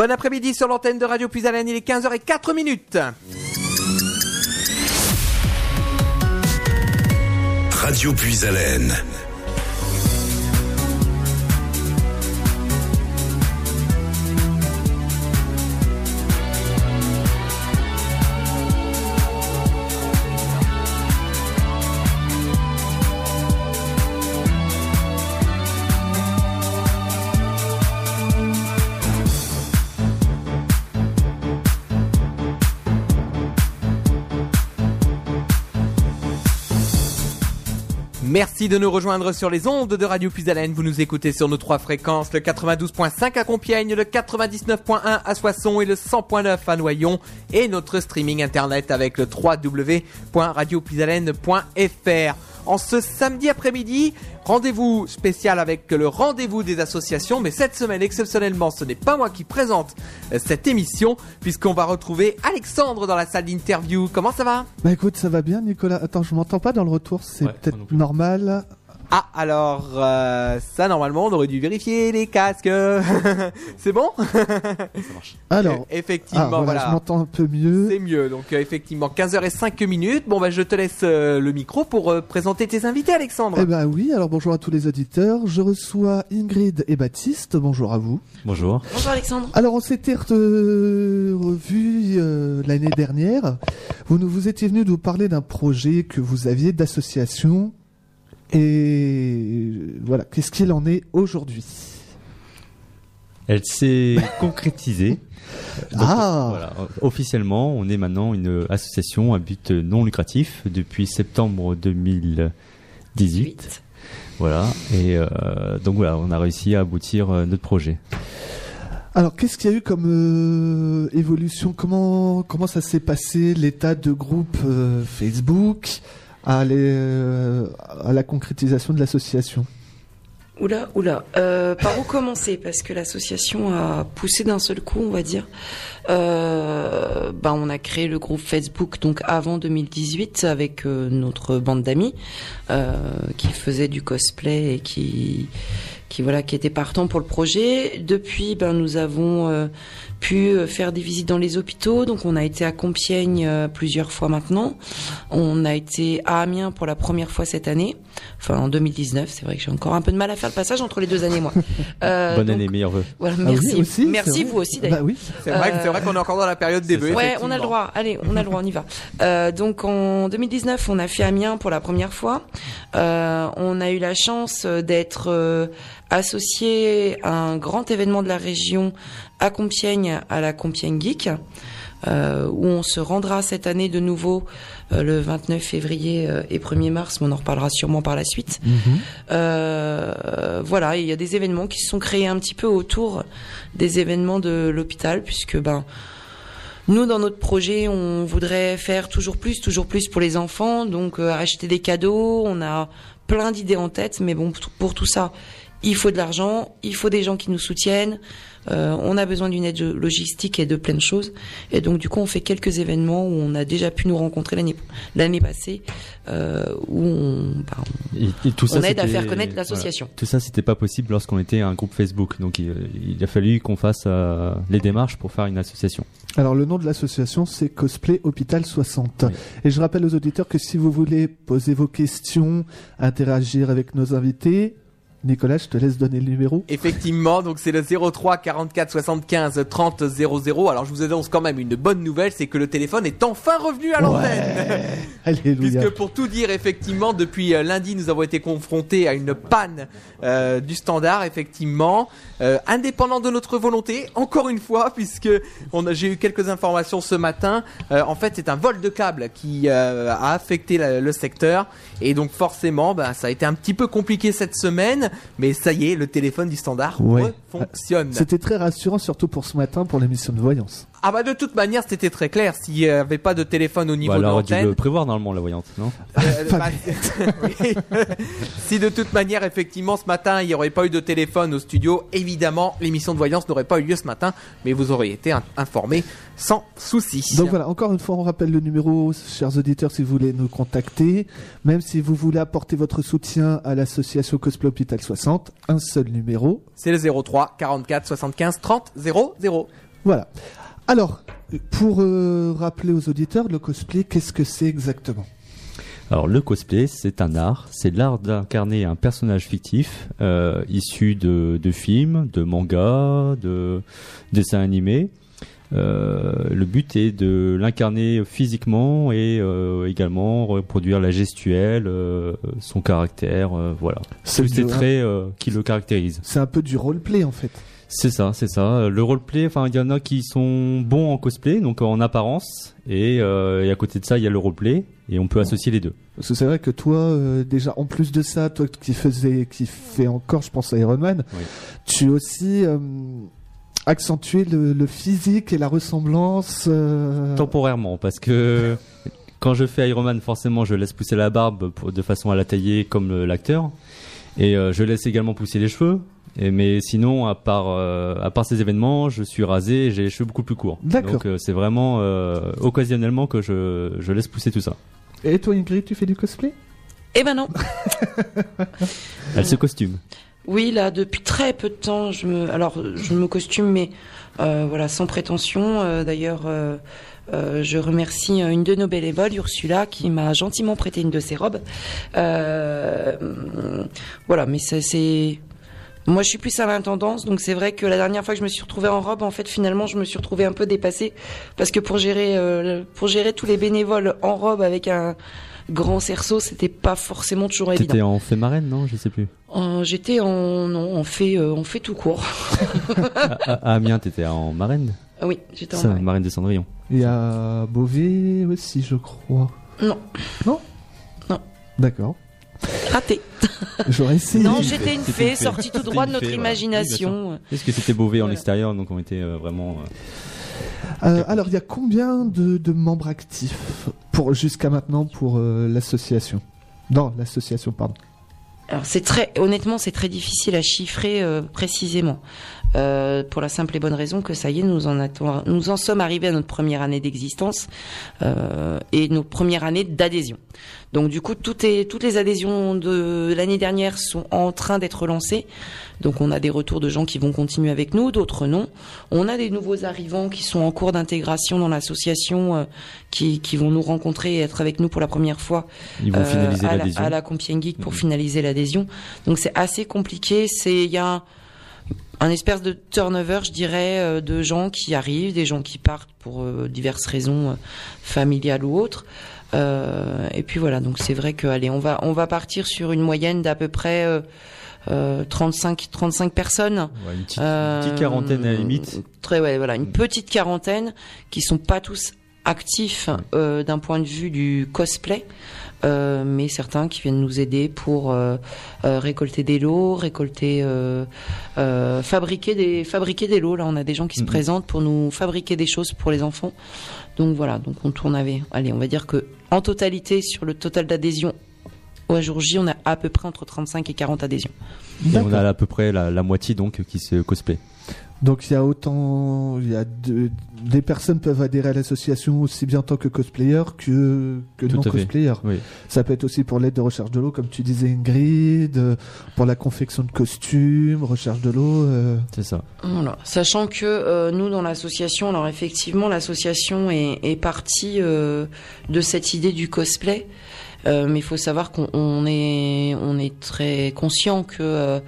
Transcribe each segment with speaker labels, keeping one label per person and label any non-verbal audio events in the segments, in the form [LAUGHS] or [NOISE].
Speaker 1: Bon après-midi sur l'antenne de Radio Puisalène, il est 15h04 minutes.
Speaker 2: Radio Puisalène.
Speaker 1: Merci de nous rejoindre sur les ondes de Radio Puisalène. Vous nous écoutez sur nos trois fréquences, le 92.5 à Compiègne, le 99.1 à Soissons et le 100.9 à Noyon et notre streaming internet avec le www.radiopuisalène.fr. En ce samedi après-midi, rendez-vous spécial avec le rendez-vous des associations, mais cette semaine exceptionnellement, ce n'est pas moi qui présente euh, cette émission puisqu'on va retrouver Alexandre dans la salle d'interview. Comment ça va?
Speaker 3: Bah écoute, ça va bien Nicolas. Attends, je m'entends pas dans le retour, c'est
Speaker 4: Ouais,
Speaker 3: peut-être
Speaker 4: plus.
Speaker 3: normal.
Speaker 1: Ah, alors euh, ça normalement on aurait dû vérifier les casques. [LAUGHS] C'est bon?
Speaker 4: Ça marche.
Speaker 3: Alors,
Speaker 1: Effectivement,
Speaker 3: ah, voilà,
Speaker 1: voilà.
Speaker 3: je m'entends un peu mieux.
Speaker 1: C'est mieux. Donc euh, effectivement, 15h05 minutes. Bon bah je te laisse euh, le micro pour euh, présenter tes invités Alexandre.
Speaker 3: Eh ben oui, alors bonjour à tous les auditeurs. Je reçois Ingrid et Baptiste. Bonjour à vous.
Speaker 4: Bonjour.
Speaker 5: Bonjour Alexandre.
Speaker 3: Alors on s'était re- revus euh, l'année dernière. Vous nous vous étiez venu nous parler d'un projet que vous aviez d'association. Et voilà, qu'est-ce qu'il en est aujourd'hui?
Speaker 4: Elle s'est [LAUGHS] concrétisée. Donc,
Speaker 3: Ah.
Speaker 4: voilà. Officiellement, on est maintenant une association à but non lucratif depuis septembre 2018.
Speaker 5: Huit.
Speaker 4: Voilà. Et euh, donc voilà, on a réussi à aboutir euh, notre projet.
Speaker 3: Alors, qu'est-ce qu'il y a eu comme euh, évolution? Comment comment ça s'est passé? L'état de groupe euh, Facebook? Euh, à la concrétisation de l'association
Speaker 5: Oula, oula. Euh, par où commencer? Parce que l'association a poussé d'un seul coup, on va dire. Euh, ben, on a créé le groupe Facebook donc avant 2018 avec notre bande d'amis qui faisait du cosplay et qui qui voilà qui était partant pour le projet. Depuis, ben nous avons pu euh, faire des visites dans les hôpitaux. Donc on a été à Compiègne euh, plusieurs fois maintenant. On a été à Amiens pour la première fois cette année. Enfin en 2019. C'est vrai que j'ai encore un peu de mal à faire le passage entre les deux années moi. [LAUGHS] Euh,
Speaker 4: Bonne
Speaker 5: donc,
Speaker 4: année, meilleurs vœux.
Speaker 5: Voilà,
Speaker 3: Ah oui,
Speaker 5: merci.
Speaker 3: aussi,
Speaker 5: merci
Speaker 3: vrai.
Speaker 5: vous aussi
Speaker 3: Bah
Speaker 5: d'ailleurs.
Speaker 3: oui.
Speaker 1: C'est vrai,
Speaker 5: euh,
Speaker 1: qu'on est encore dans la période des vœux.
Speaker 5: Ouais, on a le droit. Allez, on a le droit, on y va. Euh, donc en 2019, on a fait Amiens pour la première fois. Euh, on a eu la chance d'être euh, associé à un grand événement de la région à Compiègne, à la Compiègne Geek, euh, où on se rendra cette année de nouveau euh, le 29 février euh, et 1er mars, mais on en reparlera sûrement par la suite. Euh, voilà, il y a des événements qui se sont créés un petit peu autour des événements de l'hôpital, puisque ben nous, dans notre projet, on voudrait faire toujours plus, toujours plus pour les enfants, donc acheter des cadeaux. On a plein d'idées en tête, mais bon, pour tout ça, il faut de l'argent, il faut des gens qui nous soutiennent. euh, on a besoin d'une aide logistique et de plein de choses. Et donc, du coup, on fait quelques événements où on a déjà pu nous rencontrer l'année l'année passée, euh, où on, bah,
Speaker 4: Et, et tout ça,
Speaker 5: on aide à faire connaître l'association.
Speaker 4: Tout ça, c'était pas possible lorsqu'on était un groupe Facebook. Donc, il, il a fallu qu'on fasse euh, les démarches pour faire une association.
Speaker 3: Alors le nom de l'association c'est Cosplay Hôpital 60.
Speaker 4: Oui.
Speaker 3: Et je rappelle aux auditeurs que si vous voulez poser vos questions, interagir avec nos invités, Nicolas, je te laisse donner le numéro.
Speaker 1: Effectivement, donc c'est le 03 44 75 30 00. Alors je vous annonce quand même une bonne nouvelle, c'est que le téléphone est enfin revenu à l'antenne. [LAUGHS]
Speaker 3: Alléluia.
Speaker 1: Puisque pour tout dire, effectivement, depuis euh, lundi, nous avons été confrontés à une panne euh, du standard, effectivement, euh, indépendant de notre volonté. Encore une fois, [LAUGHS] puisque j'ai eu quelques informations ce matin. Euh, en fait, c'est un vol de câble qui a affecté la- le secteur, et donc forcément, bah, ça a été un petit peu compliqué cette semaine. Mais ça y est, le téléphone du standard
Speaker 3: Ouais.
Speaker 1: fonctionne.
Speaker 3: C'était très rassurant, surtout pour ce matin, pour l'émission de voyance.
Speaker 1: Ah bah de toute manière, c'était très clair. S'il n'y avait pas de téléphone au niveau
Speaker 4: Bah,
Speaker 1: de
Speaker 4: aurait dû
Speaker 1: l'antenne,
Speaker 4: le prévoir normalement, la voyante, non
Speaker 1: Euh, [LAUGHS]
Speaker 3: Pas
Speaker 1: bah, [LAUGHS] oui. [LAUGHS] si de toute manière, effectivement, ce matin, il n'y aurait pas eu de téléphone au studio, évidemment, l'émission de voyance n'aurait pas eu lieu ce matin, mais vous auriez été in- informés sans souci.
Speaker 3: Donc voilà, encore une fois, on rappelle le numéro, chers auditeurs, si vous voulez nous contacter. Même si vous voulez apporter votre soutien à l'association Cosplay Hôpital 60, un seul numéro.
Speaker 1: C'est le 03 44 75 30 00.
Speaker 3: Voilà. Alors, pour euh, rappeler aux auditeurs, le cosplay, qu'est-ce que c'est exactement?
Speaker 4: Alors le cosplay, c'est un art, c'est l'art d'incarner un personnage fictif euh, issu de, de films, de mangas, de dessins animés. Euh, le but est de l'incarner physiquement et euh, également reproduire la gestuelle, son caractère, voilà.
Speaker 3: C'est
Speaker 4: traits qui le caractérisent.
Speaker 3: C'est un peu du roleplay en fait.
Speaker 4: C'est ça, c'est ça. Le roleplay, enfin, il y en a qui sont bons en cosplay, donc en apparence, et, euh, et à côté de ça, il y a le roleplay, et on peut associer les deux.
Speaker 3: Parce que c'est vrai que toi, euh, déjà, en plus de ça, toi qui faisais, qui fait encore, je pense à Iron Man,
Speaker 4: Oui.
Speaker 3: tu as aussi euh, accentué le, le physique et la ressemblance. euh,
Speaker 4: Temporairement, parce que [LAUGHS] quand je fais Iron Man, forcément, je laisse pousser la barbe pour- de façon à la tailler comme l'acteur, et euh, je laisse également pousser les cheveux. Et, mais sinon, à part euh, à part ces événements, je suis rasé, et j'ai les cheveux beaucoup plus courts.
Speaker 3: D'accord.
Speaker 4: Donc euh, c'est vraiment euh, occasionnellement que je, je laisse pousser tout ça.
Speaker 3: Et toi, Ingrid, tu fais du cosplay?
Speaker 5: Eh ben non. [LAUGHS]
Speaker 4: Elle se costume.
Speaker 5: Oui, là, depuis très peu de temps, je me, alors, je me costume, mais euh, voilà, sans prétention. Euh, D'ailleurs, euh, euh, je remercie une de nos bénévoles, Ursula, qui m'a gentiment prêté une de ses robes. Euh, voilà, mais c'est. Moi, je suis plus à l'intendance, donc c'est vrai que la dernière fois que je me suis retrouvée en robe, en fait, finalement, je me suis retrouvée un peu dépassée parce que pour gérer, euh, pour gérer tous les bénévoles en robe avec un grand cerceau, c'était pas forcément toujours évident.
Speaker 4: T'étais en fait marraine, non? Je sais plus.
Speaker 5: Euh, J'étais en non, on fait euh, on fait tout court. [LAUGHS]
Speaker 4: à, à Amiens, t'étais en marraine?
Speaker 5: Oui, j'étais en
Speaker 4: Ça,
Speaker 5: marine.
Speaker 4: marraine des Cendrillon.
Speaker 3: Il y a Beauvais aussi, je crois.
Speaker 5: Non.
Speaker 3: Non?
Speaker 5: Non.
Speaker 3: D'accord.
Speaker 5: Raté. [LAUGHS]
Speaker 3: J'aurais essayé.
Speaker 5: Non, j'étais une fée sortie tout droit de notre imagination.
Speaker 4: Parce que c'était Beauvais en extérieur, donc on était euh, vraiment. euh,
Speaker 3: Euh, alors, il y a combien de, de membres actifs pour jusqu'à maintenant pour euh, l'association? Non, l'association, pardon.
Speaker 5: Alors c'est très honnêtement c'est très difficile à chiffrer euh, précisément Euh, pour la simple et bonne raison que ça y est nous en attend- nous en sommes arrivés à notre première année d'existence euh, et notre première année d'adhésion. Donc du coup tout est, toutes les adhésions de l'année dernière sont en train d'être lancées. Donc on a des retours de gens qui vont continuer avec nous, d'autres non. On a des nouveaux arrivants qui sont en cours d'intégration dans l'association euh, qui, qui vont nous rencontrer et être avec nous pour la première fois
Speaker 4: Ils vont
Speaker 5: euh,
Speaker 4: finaliser
Speaker 5: à, la,
Speaker 4: l'adhésion.
Speaker 5: à la Compiègne Geek pour
Speaker 4: Mhm.
Speaker 5: finaliser l'adhésion. Donc c'est assez compliqué. C'est il y a un, un espèce de turnover, je dirais, euh, de gens qui arrivent, des gens qui partent pour euh, diverses raisons familiales ou autres. Euh, et puis voilà. Donc c'est vrai que allez, on va on va partir sur une moyenne d'à peu près euh, euh, 35 35 personnes.
Speaker 4: Ouais, une, petite, une
Speaker 5: Euh,
Speaker 4: petite quarantaine à la limite.
Speaker 5: Très ouais, voilà, une petite quarantaine qui sont pas tous actifs euh, d'un point de vue du cosplay, euh, mais certains qui viennent nous aider pour euh, euh, récolter des lots, récolter, euh, euh, fabriquer des fabriquer des lots. Là, on a des gens qui se présentent pour nous fabriquer des choses pour les enfants. Donc voilà, donc on tourne avec. Allez, on va dire que en totalité sur le total d'adhésion. Au jour J, on a à peu près entre 35 et 40 adhésions.
Speaker 4: Et on a à peu près la, la moitié donc qui se cosplay.
Speaker 3: Donc il y a autant, il y a de- des personnes peuvent adhérer à l'association aussi bien en tant que cosplayer que que
Speaker 4: Tout
Speaker 3: non cosplayer.
Speaker 4: Oui.
Speaker 3: Ça peut être aussi pour l'aide de recherche de l'eau, comme tu disais Ingrid, euh, pour la confection de costumes, recherche de l'eau. euh,
Speaker 4: C'est ça.
Speaker 5: Voilà. Sachant que euh, nous, dans l'association, alors effectivement, l'association est, est partie euh, de cette idée du cosplay. Euh, mais il faut savoir qu'on on est, on est très conscient que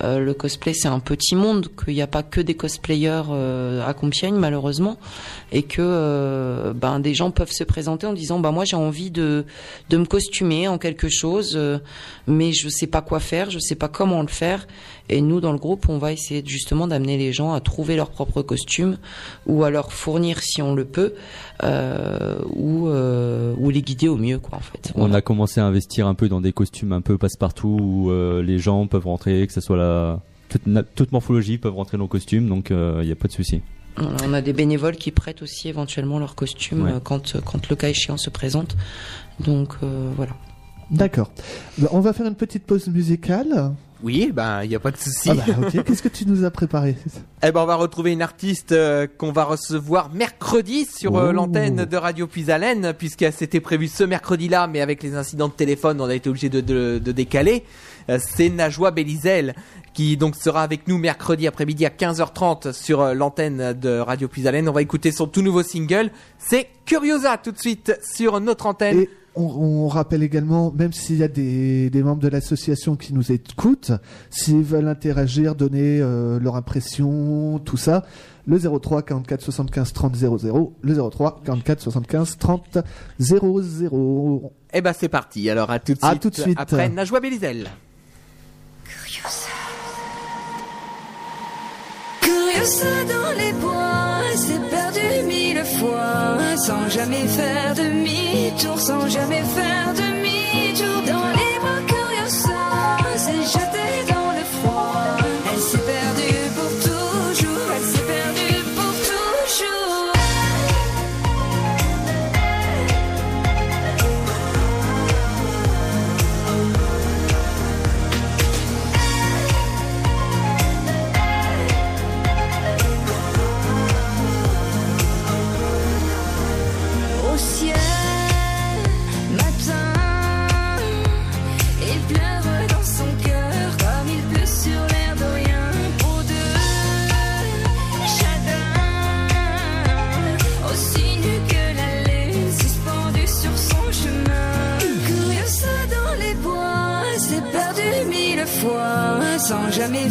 Speaker 5: euh, le cosplay c'est un petit monde, qu'il n'y a pas que des cosplayers euh, à Compiègne malheureusement, et que euh, ben des gens peuvent se présenter en disant bah moi j'ai envie de de me costumer en quelque chose, euh, mais je sais pas quoi faire, je sais pas comment le faire. Et nous, dans le groupe, on va essayer justement d'amener les gens à trouver leur propre costume ou à leur fournir si on le peut, euh, ou, euh, ou les guider au mieux, quoi, en fait.
Speaker 4: On a commencé à investir un peu dans des costumes un peu passe-partout où euh, les gens peuvent rentrer, que ce soit la toute, morphologie peuvent rentrer dans le costume, donc il n'y a pas de souci.
Speaker 5: On a des bénévoles qui prêtent aussi éventuellement leur costume
Speaker 4: Ouais.
Speaker 5: euh, quand, quand le cas échéant se présente. Donc euh, voilà.
Speaker 3: D'accord. Ben, on va faire une petite pause musicale.
Speaker 1: Oui, ben il y a pas de souci.
Speaker 3: Ah bah. [LAUGHS] Qu'est-ce que tu nous as préparé
Speaker 1: Eh ben, on va retrouver une artiste euh, qu'on va recevoir mercredi sur euh, l'antenne de Radio Puisalène, puisque c'était prévu ce mercredi-là, mais avec les incidents de téléphone, on a été obligé de, de- de décaler. Euh, C'est Najwa Belizel qui donc sera avec nous mercredi après-midi à 15h30 sur l'antenne de Radio Puisalène. On va écouter son tout nouveau single, c'est Curiosa tout de suite sur notre antenne.
Speaker 3: Et on, on rappelle également, même s'il y a des, des membres de l'association qui nous écoutent, s'ils veulent interagir, donner euh, leur impression, tout ça, le 03 44 75 30 00, le 03 44 75 30 00.
Speaker 1: Eh ben c'est parti. Alors à tout de
Speaker 3: À
Speaker 1: suite.
Speaker 3: tout de suite.
Speaker 1: Après Najwa Belizel.
Speaker 6: Curiosa dans les bois, s'est perdu mille fois, sans jamais faire demi-tour, sans jamais faire demi-tour. Dans les bras,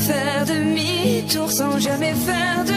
Speaker 6: faire demi-tour, sans jamais faire demi-tour.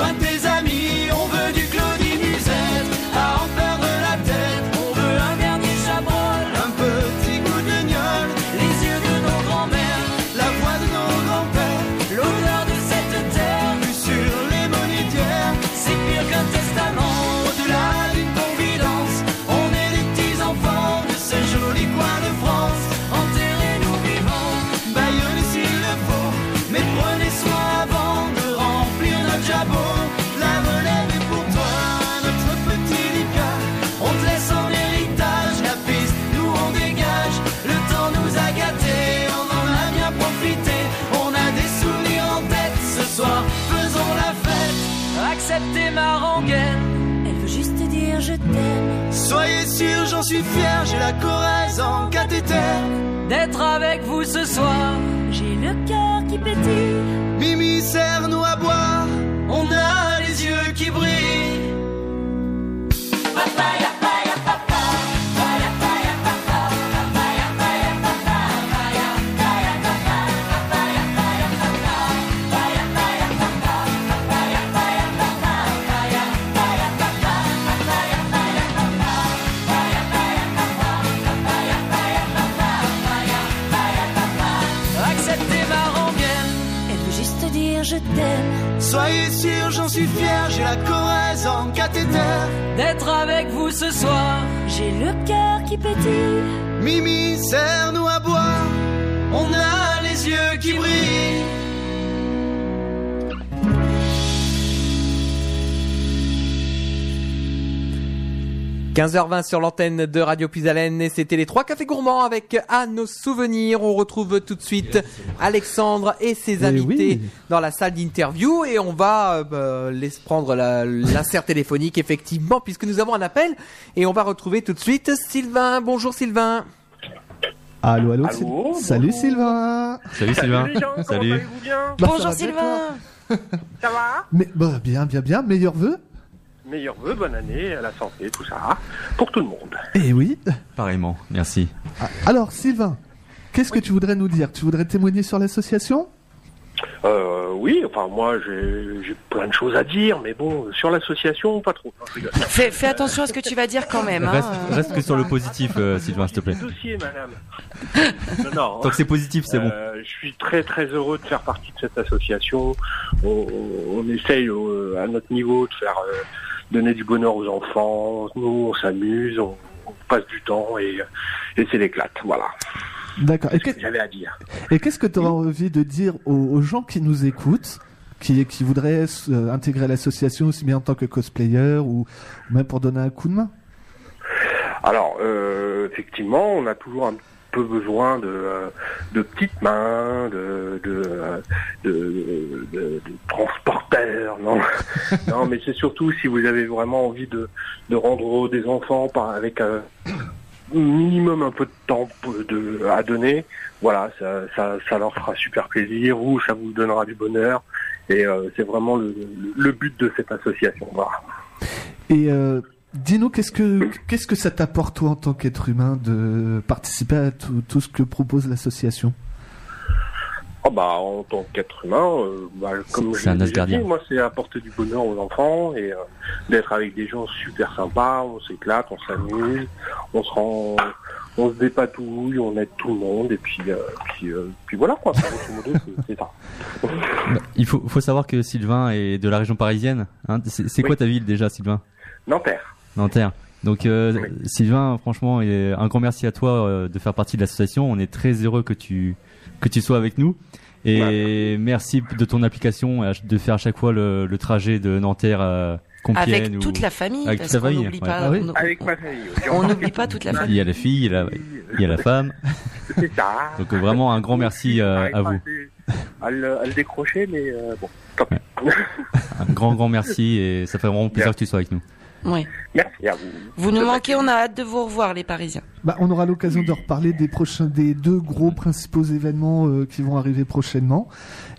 Speaker 7: Viens
Speaker 8: j'en suis fier, j'ai la Corrèze en cathéter.
Speaker 7: D'être avec vous ce soir,
Speaker 9: J'ai le cœur qui pétille.
Speaker 8: Mimi, serre-nous à boire.
Speaker 1: 15h20 sur l'antenne de Radio Puisalène et c'était les trois cafés gourmands avec à nos souvenirs. On retrouve tout de suite Alexandre et ses
Speaker 3: Eh
Speaker 1: invités
Speaker 3: oui.
Speaker 1: dans la salle d'interview et on va euh, laisser prendre l'insert téléphonique effectivement puisque nous avons un appel et on va retrouver tout de suite Sylvain. Bonjour Sylvain.
Speaker 3: Allô, allô,
Speaker 10: Allô,
Speaker 3: Syl-
Speaker 10: bonjour.
Speaker 3: Salut Sylvain
Speaker 4: Salut Sylvain.
Speaker 10: les gens, comment
Speaker 4: Salut.
Speaker 10: allez-vous bien?
Speaker 3: Bah,
Speaker 5: Bonjour Sylvain.
Speaker 10: Ça va?
Speaker 3: Mais bah, bien, bien, bien, meilleurs vœux?
Speaker 10: Meilleurs vœux, bonne année, la santé, tout ça, pour tout le monde.
Speaker 3: Eh oui
Speaker 4: Pareillement, merci.
Speaker 3: Ah, Alors, Sylvain, qu'est-ce que tu voudrais nous dire? Tu voudrais témoigner sur l'association?
Speaker 10: Euh, oui, enfin moi j'ai j'ai plein de choses à dire, mais bon, sur l'association, pas trop. Non, je rigole.
Speaker 5: Fais, fais attention à ce que tu vas dire quand même. hein.
Speaker 4: Reste, reste que sur le positif, euh, Sylvain, s'il te plaît.
Speaker 10: Dossier, madame. [LAUGHS] non, non.
Speaker 4: Tant que c'est positif, c'est bon.
Speaker 10: Euh, je suis très très heureux de faire partie de cette association. On, on- on essaye euh, à notre niveau de faire euh, donner du bonheur aux enfants. Nous, on s'amuse, on, on passe du temps et, et c'est l'éclate. Voilà.
Speaker 3: D'accord. Et
Speaker 10: C'est ce
Speaker 3: qu'est-
Speaker 10: que j'avais à dire.
Speaker 3: Et qu'est-ce que tu auras envie de dire aux, aux gens qui nous écoutent, qui, qui voudraient euh, intégrer l'association aussi bien en tant que cosplayer ou, ou même pour donner un coup de main?
Speaker 10: Alors, euh, effectivement, on a toujours un peu besoin de, euh, de petites mains, de, de, euh, de, de- de transporteurs. Non, [LAUGHS] non mais c'est surtout si vous avez vraiment envie de, de rendre des enfants par, avec un minimum un peu de temps de, à donner. Voilà, ça, ça, ça leur fera super plaisir ou ça vous donnera du bonheur. Et euh, c'est vraiment le, le- le but de cette association. Voilà.
Speaker 3: Et euh, dis-nous, qu'est-ce que qu'est-ce que ça t'apporte toi en tant qu'être humain de participer à tout, tout ce que propose l'association?
Speaker 10: Oh bah en tant qu'être humain, euh, bah, comme
Speaker 4: C'est
Speaker 10: je l'ai dit, moi c'est apporter du bonheur aux enfants et euh, d'être avec des gens super sympas, on s'éclate, on s'amuse, on se rend, on se dépatouille, on aide tout le monde et puis euh, puis, euh, puis voilà quoi. C'est- c'est ça. [LAUGHS]
Speaker 4: Il faut, faut savoir que Sylvain est de la région parisienne. hein. C'est c'est quoi
Speaker 10: Oui.
Speaker 4: ta ville déjà, Sylvain?
Speaker 10: Nanterre.
Speaker 4: Nanterre. Donc euh,
Speaker 10: Oui.
Speaker 4: Sylvain, franchement, et un grand merci à toi euh, de faire partie de l'association. On est très heureux que tu que tu sois avec nous. Et merci de ton application, de faire à chaque fois le, le trajet de Nanterre à Compiègne.
Speaker 5: Avec
Speaker 4: ou-
Speaker 5: toute la famille,
Speaker 4: Avec
Speaker 5: parce
Speaker 4: toute la
Speaker 5: qu'on
Speaker 4: famille,
Speaker 5: n'oublie
Speaker 4: ouais.
Speaker 5: pas.
Speaker 3: Ah oui.
Speaker 5: on-
Speaker 10: Avec ma famille.
Speaker 5: On n'oublie pas toute la
Speaker 4: Il
Speaker 5: famille.
Speaker 4: y a la fille, il y a la, il y a la femme.
Speaker 10: C'est ça.
Speaker 4: Donc vraiment un grand merci euh, à vous.
Speaker 10: À le, à le décrocher, mais euh, bon, tant pis.
Speaker 4: Un grand grand merci et ça fait vraiment plaisir que tu sois avec nous.
Speaker 5: Oui.
Speaker 10: Merci à vous.
Speaker 5: Vous nous manquez, on a hâte de vous revoir, les Parisiens.
Speaker 3: bah, On aura l'occasion de reparler des prochains, des deux gros principaux événements euh, qui vont arriver prochainement.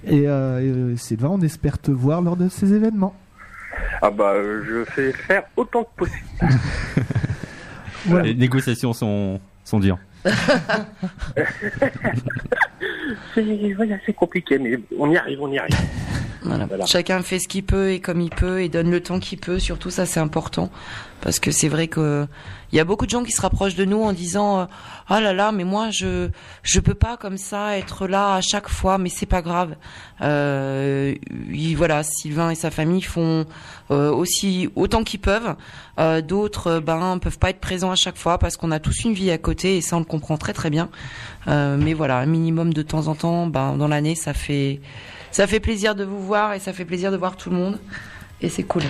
Speaker 3: Et, euh, et, euh, Sylvain, on espère te voir lors de ces événements.
Speaker 10: Ah bah je fais faire autant que possible. [LAUGHS]
Speaker 3: Voilà.
Speaker 4: Les négociations sont, sont dures. [LAUGHS]
Speaker 10: C'est voilà, compliqué, mais on y arrive, on y arrive.
Speaker 5: Voilà.
Speaker 10: Voilà.
Speaker 5: Chacun fait ce qu'il peut et comme il peut et donne le temps qu'il peut. Surtout ça, c'est important parce que c'est vrai que il y a beaucoup de gens qui se rapprochent de nous en disant euh, ah là là, mais moi je je peux pas comme ça être là à chaque fois, mais c'est pas grave. Euh, il- voilà, Sylvain et sa famille font euh, aussi autant qu'ils peuvent. Euh, D'autres, euh, ben, peuvent pas être présents à chaque fois parce qu'on a tous une vie à côté et ça on le comprend très très bien. Euh, mais voilà, un minimum de temps en temps, ben, dans l'année, ça fait ça fait plaisir de vous voir et ça fait plaisir de voir tout le monde. Et c'est cool.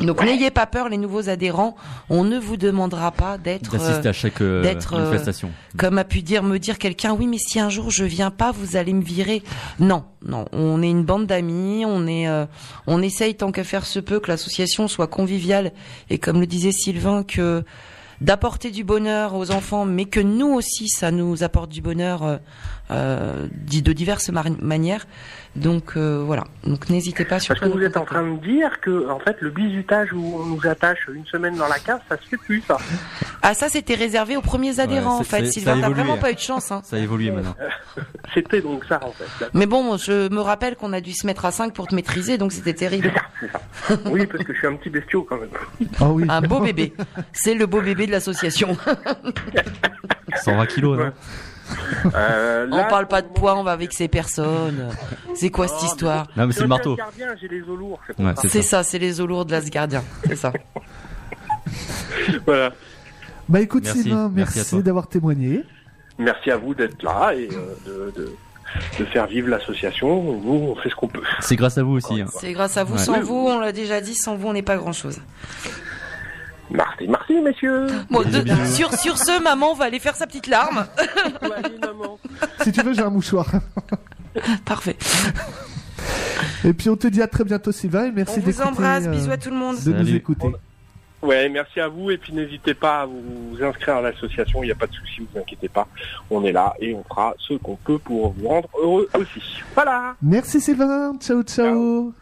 Speaker 5: Donc n'ayez pas peur, les nouveaux adhérents. On ne vous demandera pas d'être,
Speaker 4: D'assister
Speaker 5: euh,
Speaker 4: à chaque euh,
Speaker 5: d'être, euh,
Speaker 4: manifestation.
Speaker 5: comme a pu dire, me dire quelqu'un, oui, mais si un jour je viens pas, vous allez me virer. Non, non. On est une bande d'amis. On est, euh, on essaye tant qu'à faire se peut que l'association soit conviviale et comme le disait Sylvain que d'apporter du bonheur aux enfants, mais que nous aussi, ça nous apporte du bonheur euh, euh, de diverses manières. Donc euh, voilà. Donc n'hésitez pas
Speaker 10: Parce
Speaker 5: surtout.
Speaker 10: que vous êtes en train de dire que, en fait, le bisutage où on nous attache une semaine dans la cave, ça se fait plus, ça.
Speaker 5: Ah ça, c'était réservé aux premiers adhérents
Speaker 4: Ouais,
Speaker 5: en fait. Sylvain,
Speaker 4: ça a
Speaker 5: t'as vraiment pas eu de chance. Hein.
Speaker 4: Ça a évolué maintenant. [LAUGHS]
Speaker 10: C'était donc ça, en fait.
Speaker 5: Mais bon, je me rappelle qu'on a dû se mettre à 5 pour te maîtriser, donc c'était terrible.
Speaker 10: Oui, parce que je suis un petit bestiau, quand même.
Speaker 3: Ah oui.
Speaker 5: Un beau bébé. C'est le beau bébé de l'association. [LAUGHS]
Speaker 4: 120 kilos, non?
Speaker 10: Euh, [LAUGHS]
Speaker 5: On
Speaker 10: là,
Speaker 5: parle pas de poids, on va vexer personne. C'est quoi cette histoire
Speaker 4: Non, mais c'est le marteau.
Speaker 10: gardien, j'ai les os lourds, c'est
Speaker 4: Ouais,
Speaker 10: ça.
Speaker 4: c'est
Speaker 5: C'est ça, c'est les eaux lourdes de l'Asgardien. C'est ça. [LAUGHS]
Speaker 10: Voilà.
Speaker 3: Bah écoute
Speaker 4: Merci.
Speaker 3: Sylvain,
Speaker 4: Merci
Speaker 3: d'avoir témoigné.
Speaker 10: Merci à vous d'être là et euh, de, de, de faire vivre l'association. Nous, on fait ce qu'on peut.
Speaker 4: C'est grâce à vous aussi. hein.
Speaker 5: C'est grâce à vous.
Speaker 4: Ouais.
Speaker 5: Sans vous, on l'a déjà dit, sans vous, on n'est pas grand chose.
Speaker 10: Merci, merci, messieurs.
Speaker 5: Bon, de-
Speaker 4: bisous.
Speaker 5: sur, sur ce, maman va aller faire sa petite larme. [LAUGHS]
Speaker 10: Allez, maman.
Speaker 3: Si tu veux, j'ai un mouchoir. [LAUGHS]
Speaker 5: Parfait.
Speaker 3: Et puis on te dit à très bientôt Sylvain et merci
Speaker 5: On vous
Speaker 3: d'écouter,
Speaker 5: embrasse.
Speaker 3: euh,
Speaker 5: Bisous à tout le monde.
Speaker 3: de nous
Speaker 4: Salut.
Speaker 3: écouter.
Speaker 10: Ouais, merci à vous et puis n'hésitez pas à vous inscrire à l'association, il n'y a pas de souci, vous inquiétez pas. On est là et on fera ce qu'on peut pour vous rendre heureux aussi. Voilà.
Speaker 3: Merci Sylvain, ciao ciao.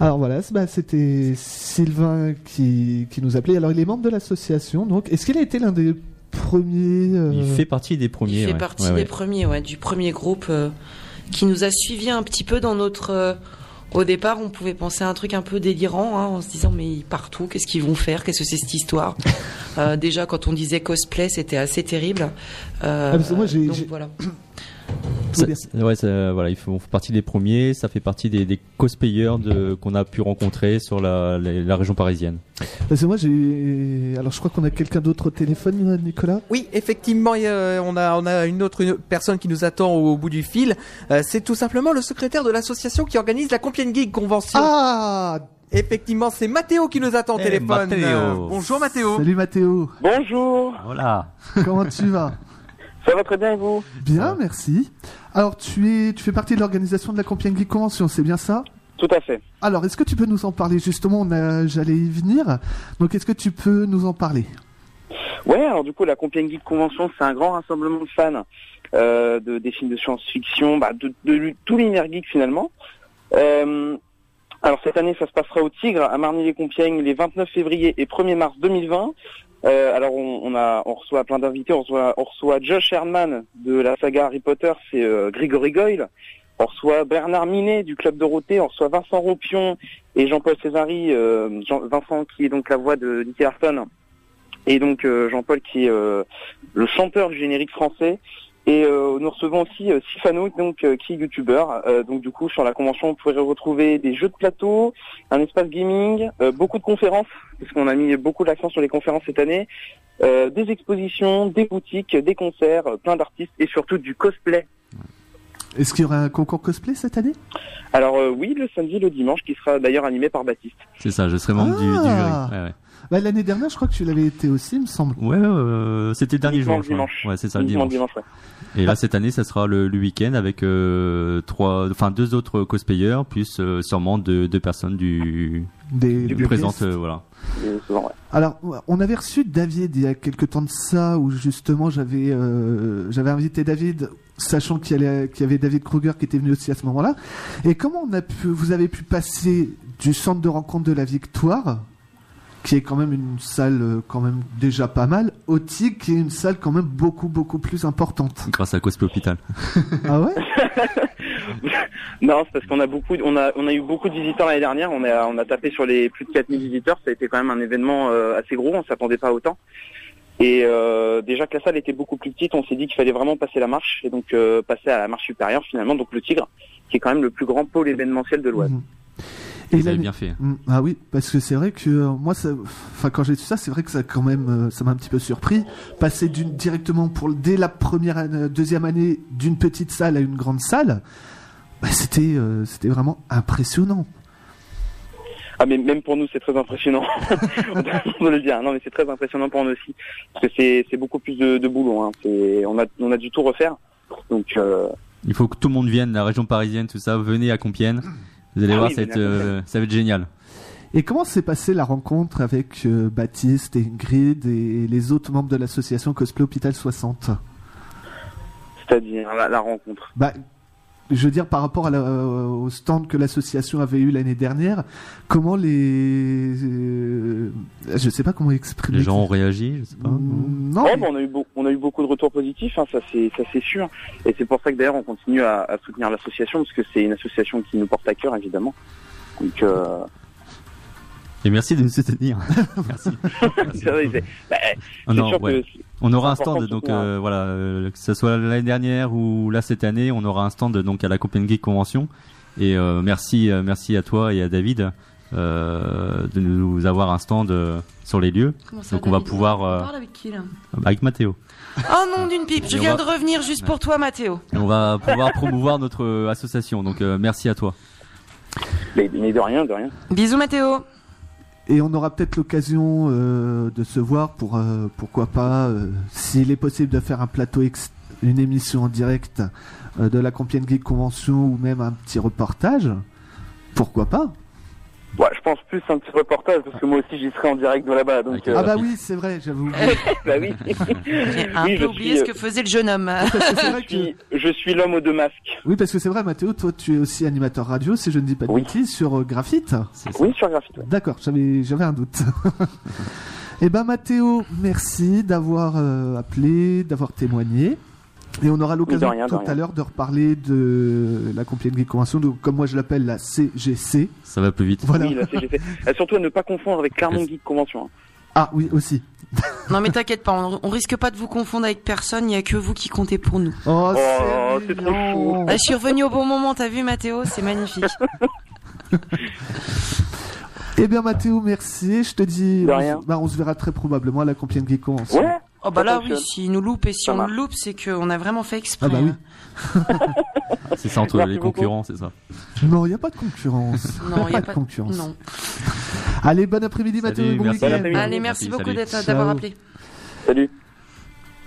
Speaker 3: Alors voilà, bah, c'était Sylvain qui, qui nous appelait. Alors il est membre de l'association, donc est-ce qu'il a été l'un des premiers euh,
Speaker 4: Il fait partie des premiers.
Speaker 5: Il fait
Speaker 4: ouais.
Speaker 5: partie
Speaker 4: Ouais,
Speaker 5: des
Speaker 4: ouais.
Speaker 5: premiers, ouais, du premier groupe euh, qui nous a suivis un petit peu dans notre. euh, au départ, on pouvait penser à un truc un peu délirant, hein, en se disant mais où? Qu'est-ce qu'ils vont faire? Qu'est-ce que c'est cette histoire? [LAUGHS] Euh, Déjà, quand on disait cosplay, c'était assez terrible. Euh,
Speaker 3: Ah, moi, j'ai-
Speaker 5: voilà. [CLEARS THROAT]
Speaker 4: Ça- ouais, ça- voilà, ils font partie des premiers. Ça fait partie des, des cosplayers de, qu'on a pu rencontrer sur la, la, la région parisienne.
Speaker 3: Parce que moi j'ai. Alors je crois qu'on a quelqu'un d'autre au téléphone, Nicolas?
Speaker 1: Oui, effectivement, il y a- on a on a une autre une personne qui nous attend au bout du fil. Euh, c'est tout simplement le secrétaire de l'association qui organise la Compiègne Geek Convention.
Speaker 3: Ah
Speaker 1: Effectivement, c'est Mathéo qui nous attend au
Speaker 4: Eh,
Speaker 1: téléphone.
Speaker 4: Mathéo.
Speaker 1: Euh, bonjour Mathéo.
Speaker 3: Salut Mathéo,
Speaker 10: Bonjour.
Speaker 4: Voilà.
Speaker 3: comment tu vas?
Speaker 10: Ça va très bien et vous?
Speaker 3: Bien, merci. Alors tu es, tu fais partie de l'organisation de la Compiègne Geek Convention, c'est bien ça?
Speaker 10: Tout à fait.
Speaker 3: Alors est-ce que tu peux nous en parler? Justement j'allais y venir. Donc est-ce que tu peux nous en parler?
Speaker 11: Ouais, alors du coup, la Compiègne Geek Convention, c'est un grand rassemblement de fans euh, de, des films de science-fiction, bah, de, de, tout l'univers geek finalement. Euh, alors cette année, ça se passera au Tigre, à Marny-les-Compiègnes, les 29 février et 1er mars 2020. Euh, alors on, a, on reçoit plein d'invités, on reçoit, Josh Herman de la saga Harry Potter, c'est euh, Goyle. On reçoit Bernard Minet du Club Dorothée, on reçoit Vincent Ropion et Jean-Paul Césari, euh, Vincent qui est donc la voix de Nicky Harton et donc euh, Jean-Paul qui est le chanteur du générique français. Et euh, nous recevons aussi euh, Sifano, donc euh, qui est youtubeur. Euh, donc du coup sur la convention, vous pourrez retrouver des jeux de plateau, un espace gaming, euh, beaucoup de conférences, parce qu'on a mis beaucoup d'accent sur les conférences cette année, euh, des expositions, des boutiques, des concerts, euh, plein d'artistes et surtout du cosplay.
Speaker 3: Est-ce qu'il y aura un concours cosplay cette année?
Speaker 11: Alors euh, oui, le samedi, le dimanche, qui sera d'ailleurs animé par Baptiste.
Speaker 4: C'est ça, je serai membre du, du jury.
Speaker 3: Ah.
Speaker 4: Ouais, ouais.
Speaker 3: Bah, L'année dernière, je crois que tu l'avais été aussi, il me semble.
Speaker 4: Ouais, euh, c'était le dernier jour.
Speaker 11: dimanche.
Speaker 4: Ouais, c'est ça, le dimanche.
Speaker 11: ouais.
Speaker 4: Et là, cette année, ça sera le, le week-end avec euh, trois, enfin deux autres cosplayers, plus euh, sûrement deux, deux personnes du,
Speaker 3: Des,
Speaker 4: du
Speaker 3: des
Speaker 4: présentes,
Speaker 3: guests.
Speaker 4: euh, voilà.
Speaker 11: Et souvent, ouais.
Speaker 3: Alors, on avait reçu David il y a quelques temps de ça, où justement j'avais euh, j'avais invité David, sachant qu'il y, allait- qu'il y avait David Kruger qui était venu aussi à ce moment-là. Et comment on a pu, vous avez pu passer du centre de rencontre de la Victoire qui est quand même une salle euh, quand même déjà pas mal, au TIG, qui est une salle quand même beaucoup beaucoup plus importante.
Speaker 4: Grâce à Cosplay Hôpital. [LAUGHS]
Speaker 3: ah ouais? [LAUGHS]
Speaker 11: Non, c'est parce qu'on a beaucoup, on a, on a eu beaucoup de visiteurs l'année dernière. On a, on a tapé sur les plus de 4000 visiteurs. Ça a été quand même un événement euh, assez gros. On s'attendait pas à autant. Et euh, déjà que la salle était beaucoup plus petite, on s'est dit qu'il fallait vraiment passer la marche et donc euh, passer à la marche supérieure finalement, donc le Tigre, qui est quand même le plus grand pôle événementiel de l'Oise.
Speaker 3: Et
Speaker 4: Vous avez bien fait.
Speaker 3: Mm, Ah oui, parce que c'est vrai que euh, moi, ça, enfin quand j'ai vu ça, c'est vrai que ça quand même, euh, ça m'a un petit peu surpris. Passer d'une directement pour dès la première, année- deuxième année d'une petite salle à une grande salle, bah, c'était, euh, c'était vraiment impressionnant.
Speaker 11: Ah mais même pour nous c'est très impressionnant. [LAUGHS] on le dire. Non mais c'est très impressionnant pour nous aussi parce que c'est, c'est beaucoup plus de, de boulot. Hein. C'est, on a, on a dû tout refaire. Donc euh,
Speaker 4: Il faut que tout le monde vienne, la région parisienne, tout ça. Venez à Compiègne. Vous allez
Speaker 11: Ah
Speaker 4: voir,
Speaker 11: oui,
Speaker 4: ça, va être,
Speaker 11: venez à
Speaker 4: euh, ça va être génial.
Speaker 3: Et comment s'est passée la rencontre avec euh, Baptiste et Ingrid et les autres membres de l'association Cosplay Hôpital 60
Speaker 11: c'est-à-dire la, la rencontre?
Speaker 3: Bah, je veux dire, par rapport à la- au stand que l'association avait eu l'année dernière, comment les. euh, je sais pas comment exprimer.
Speaker 4: Les gens ont réagi, je sais pas.
Speaker 3: Non,
Speaker 11: Ouais, bah, on a eu beau- on a eu beaucoup de retours positifs, hein, ça c'est sûr. Et c'est pour ça que d'ailleurs on continue à, à soutenir l'association parce que c'est une association qui nous porte à cœur évidemment. Donc euh,
Speaker 4: Et merci de nous soutenir. [LAUGHS] merci. [LAUGHS]
Speaker 11: c'est vrai, c'est- bah,
Speaker 4: Ah non,
Speaker 11: sûr
Speaker 4: ouais.
Speaker 11: que
Speaker 4: On aura un stand,
Speaker 11: de
Speaker 4: donc euh, voilà, euh, que ce soit l'année dernière ou là cette année, on aura un stand donc à la Copenhagen Geek Convention. Et euh, merci, euh, merci à toi et à David euh, de nous avoir un stand euh, sur les lieux.
Speaker 5: Comment ça,
Speaker 4: donc on va pouvoir
Speaker 5: On parle avec qui là
Speaker 4: avec Mathéo.
Speaker 5: Oh non, d'une pipe, je viens
Speaker 4: va-
Speaker 5: de revenir juste pour toi, Mathéo.
Speaker 4: Et on va pouvoir promouvoir notre association. Donc euh, merci à toi.
Speaker 11: mais, mais de rien, de rien.
Speaker 5: Bisous, Mathéo.
Speaker 3: Et on aura peut-être l'occasion euh, de se voir pour, euh, pourquoi pas, euh, s'il est possible de faire un plateau, une émission en direct de la Compiègne Geek Convention ou même un petit reportage. Pourquoi pas
Speaker 11: Ouais, je pense plus un petit reportage parce que moi aussi j'y serai en direct de là-bas. Donc
Speaker 3: Ah
Speaker 11: euh,
Speaker 3: bah oui, c'est vrai, j'avais [LAUGHS] oublié.
Speaker 11: bah oui.
Speaker 5: J'ai un [LAUGHS]
Speaker 11: Oui,
Speaker 5: peu oublié
Speaker 11: suis,
Speaker 5: ce que faisait le jeune homme.
Speaker 3: Parce que c'est [LAUGHS] vrai
Speaker 11: je
Speaker 3: que...
Speaker 11: suis, je suis l'homme aux deux masques.
Speaker 3: Oui, parce que c'est vrai, Mathéo, toi tu es aussi animateur radio, si je ne dis pas de
Speaker 11: Oui.
Speaker 3: bêtises, sur euh, Graphite.
Speaker 11: Oui, sur Graphite. ouais.
Speaker 3: D'accord, j'avais j'avais un doute. Eh ben Mathéo, merci d'avoir euh, appelé, d'avoir témoigné. Et on aura l'occasion tout à l'heure de reparler de la Compiègne Geek Convention, donc, comme moi je l'appelle la CGC.
Speaker 4: Ça va plus vite.
Speaker 3: Voilà.
Speaker 11: Oui, la CGC. Euh, surtout à ne pas confondre avec Clermont Geek Convention. hein.
Speaker 3: Ah oui, aussi.
Speaker 5: Non mais t'inquiète pas, on, on risque pas de vous confondre avec personne, il y a que vous qui comptez pour nous.
Speaker 3: Oh,
Speaker 11: Oh,
Speaker 3: c'est
Speaker 11: trop
Speaker 3: mignon.
Speaker 5: Ah, je suis revenu au bon moment, t'as vu Mathéo, c'est magnifique. [LAUGHS]
Speaker 3: Eh bien Mathéo, merci. Je te dis,
Speaker 11: De
Speaker 3: on,
Speaker 11: rien.
Speaker 3: se- bah, on se verra très probablement à la Compiègne Geek Convention.
Speaker 11: Ouais.
Speaker 5: Oh bah là oui, s'il nous loupe et si on le loupe, c'est qu'on a vraiment fait exprès.
Speaker 3: Ah bah oui.
Speaker 5: hein. [LAUGHS]
Speaker 4: C'est ça entre
Speaker 11: Merci
Speaker 4: les concurrents, c'est ça.
Speaker 3: Non, il n'y a pas de concurrence.
Speaker 5: Non,
Speaker 3: il n'y a [LAUGHS] pas de concurrence.
Speaker 5: Non.
Speaker 3: Allez, bon après-midi et bon
Speaker 4: merci.
Speaker 3: week-end.
Speaker 5: Allez, merci
Speaker 4: Salut,
Speaker 5: beaucoup d'avoir appelé.
Speaker 11: Salut.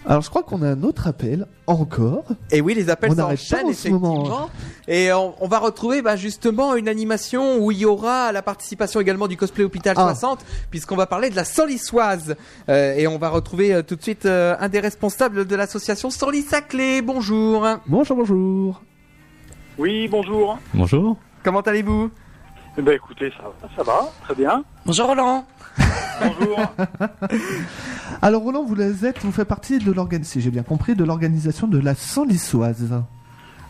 Speaker 3: Alors je crois qu'on a un autre appel, encore.
Speaker 1: Et oui, les appels s'enchaînent
Speaker 3: ce moment.
Speaker 1: effectivement. Et on, on va retrouver bah, justement une animation où il y aura la participation également du cosplay hôpital
Speaker 3: Ah.
Speaker 1: 60, puisqu'on va parler de la Solissoise. Euh, et on va retrouver euh, tout de suite euh, un des responsables de l'association Solis Saclay. Bonjour.
Speaker 3: Bonjour, bonjour.
Speaker 12: Oui, bonjour.
Speaker 4: Bonjour.
Speaker 1: Comment allez-vous?
Speaker 12: Eh ben écoutez, ça va, ça va, très bien.
Speaker 5: Bonjour Roland.
Speaker 12: Bonjour. [LAUGHS]
Speaker 3: Alors Roland, vous êtes, vous faites partie de l'organisation, si j'ai bien compris, de l'organisation de la Sanlissoise.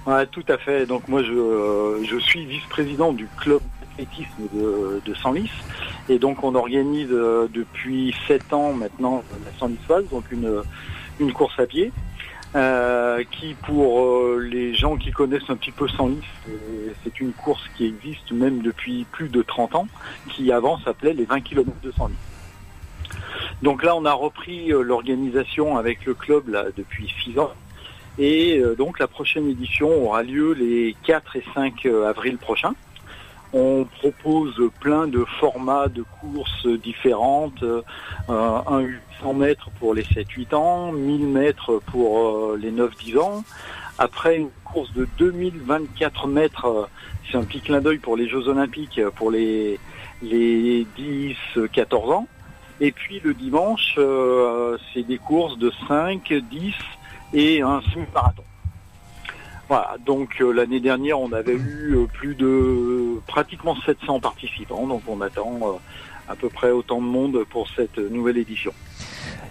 Speaker 12: ouais, tout à fait. Donc moi, je, euh, je suis vice-président du club d'athlétisme de, de Senlis. Et donc on organise euh, depuis sept ans maintenant la Senlissoise, donc une, une course à pied. Euh, qui pour euh, les gens qui connaissent un petit peu Senlis, c'est- une course qui existe même depuis plus de 30 ans, qui avant s'appelait les 20 km de Senlis. Donc là, on a repris euh, l'organisation avec le club depuis 6 ans. Et donc la prochaine édition aura lieu les 4 et 5 euh, avril prochains. On propose plein de formats de courses différentes, euh, un 800 mètres pour les 7-8 ans, 1000 mètres pour euh, les 9-10 ans. Après une course de 2024 mètres, c'est un petit clin d'œil pour les Jeux Olympiques pour les, les 10-14 ans. Et puis le dimanche, euh, c'est des courses de 5, 10 et un semi-marathon. Voilà, donc euh, l'année dernière, on avait eu euh, plus de pratiquement 700 participants, donc on attend à peu près autant de monde pour cette nouvelle édition.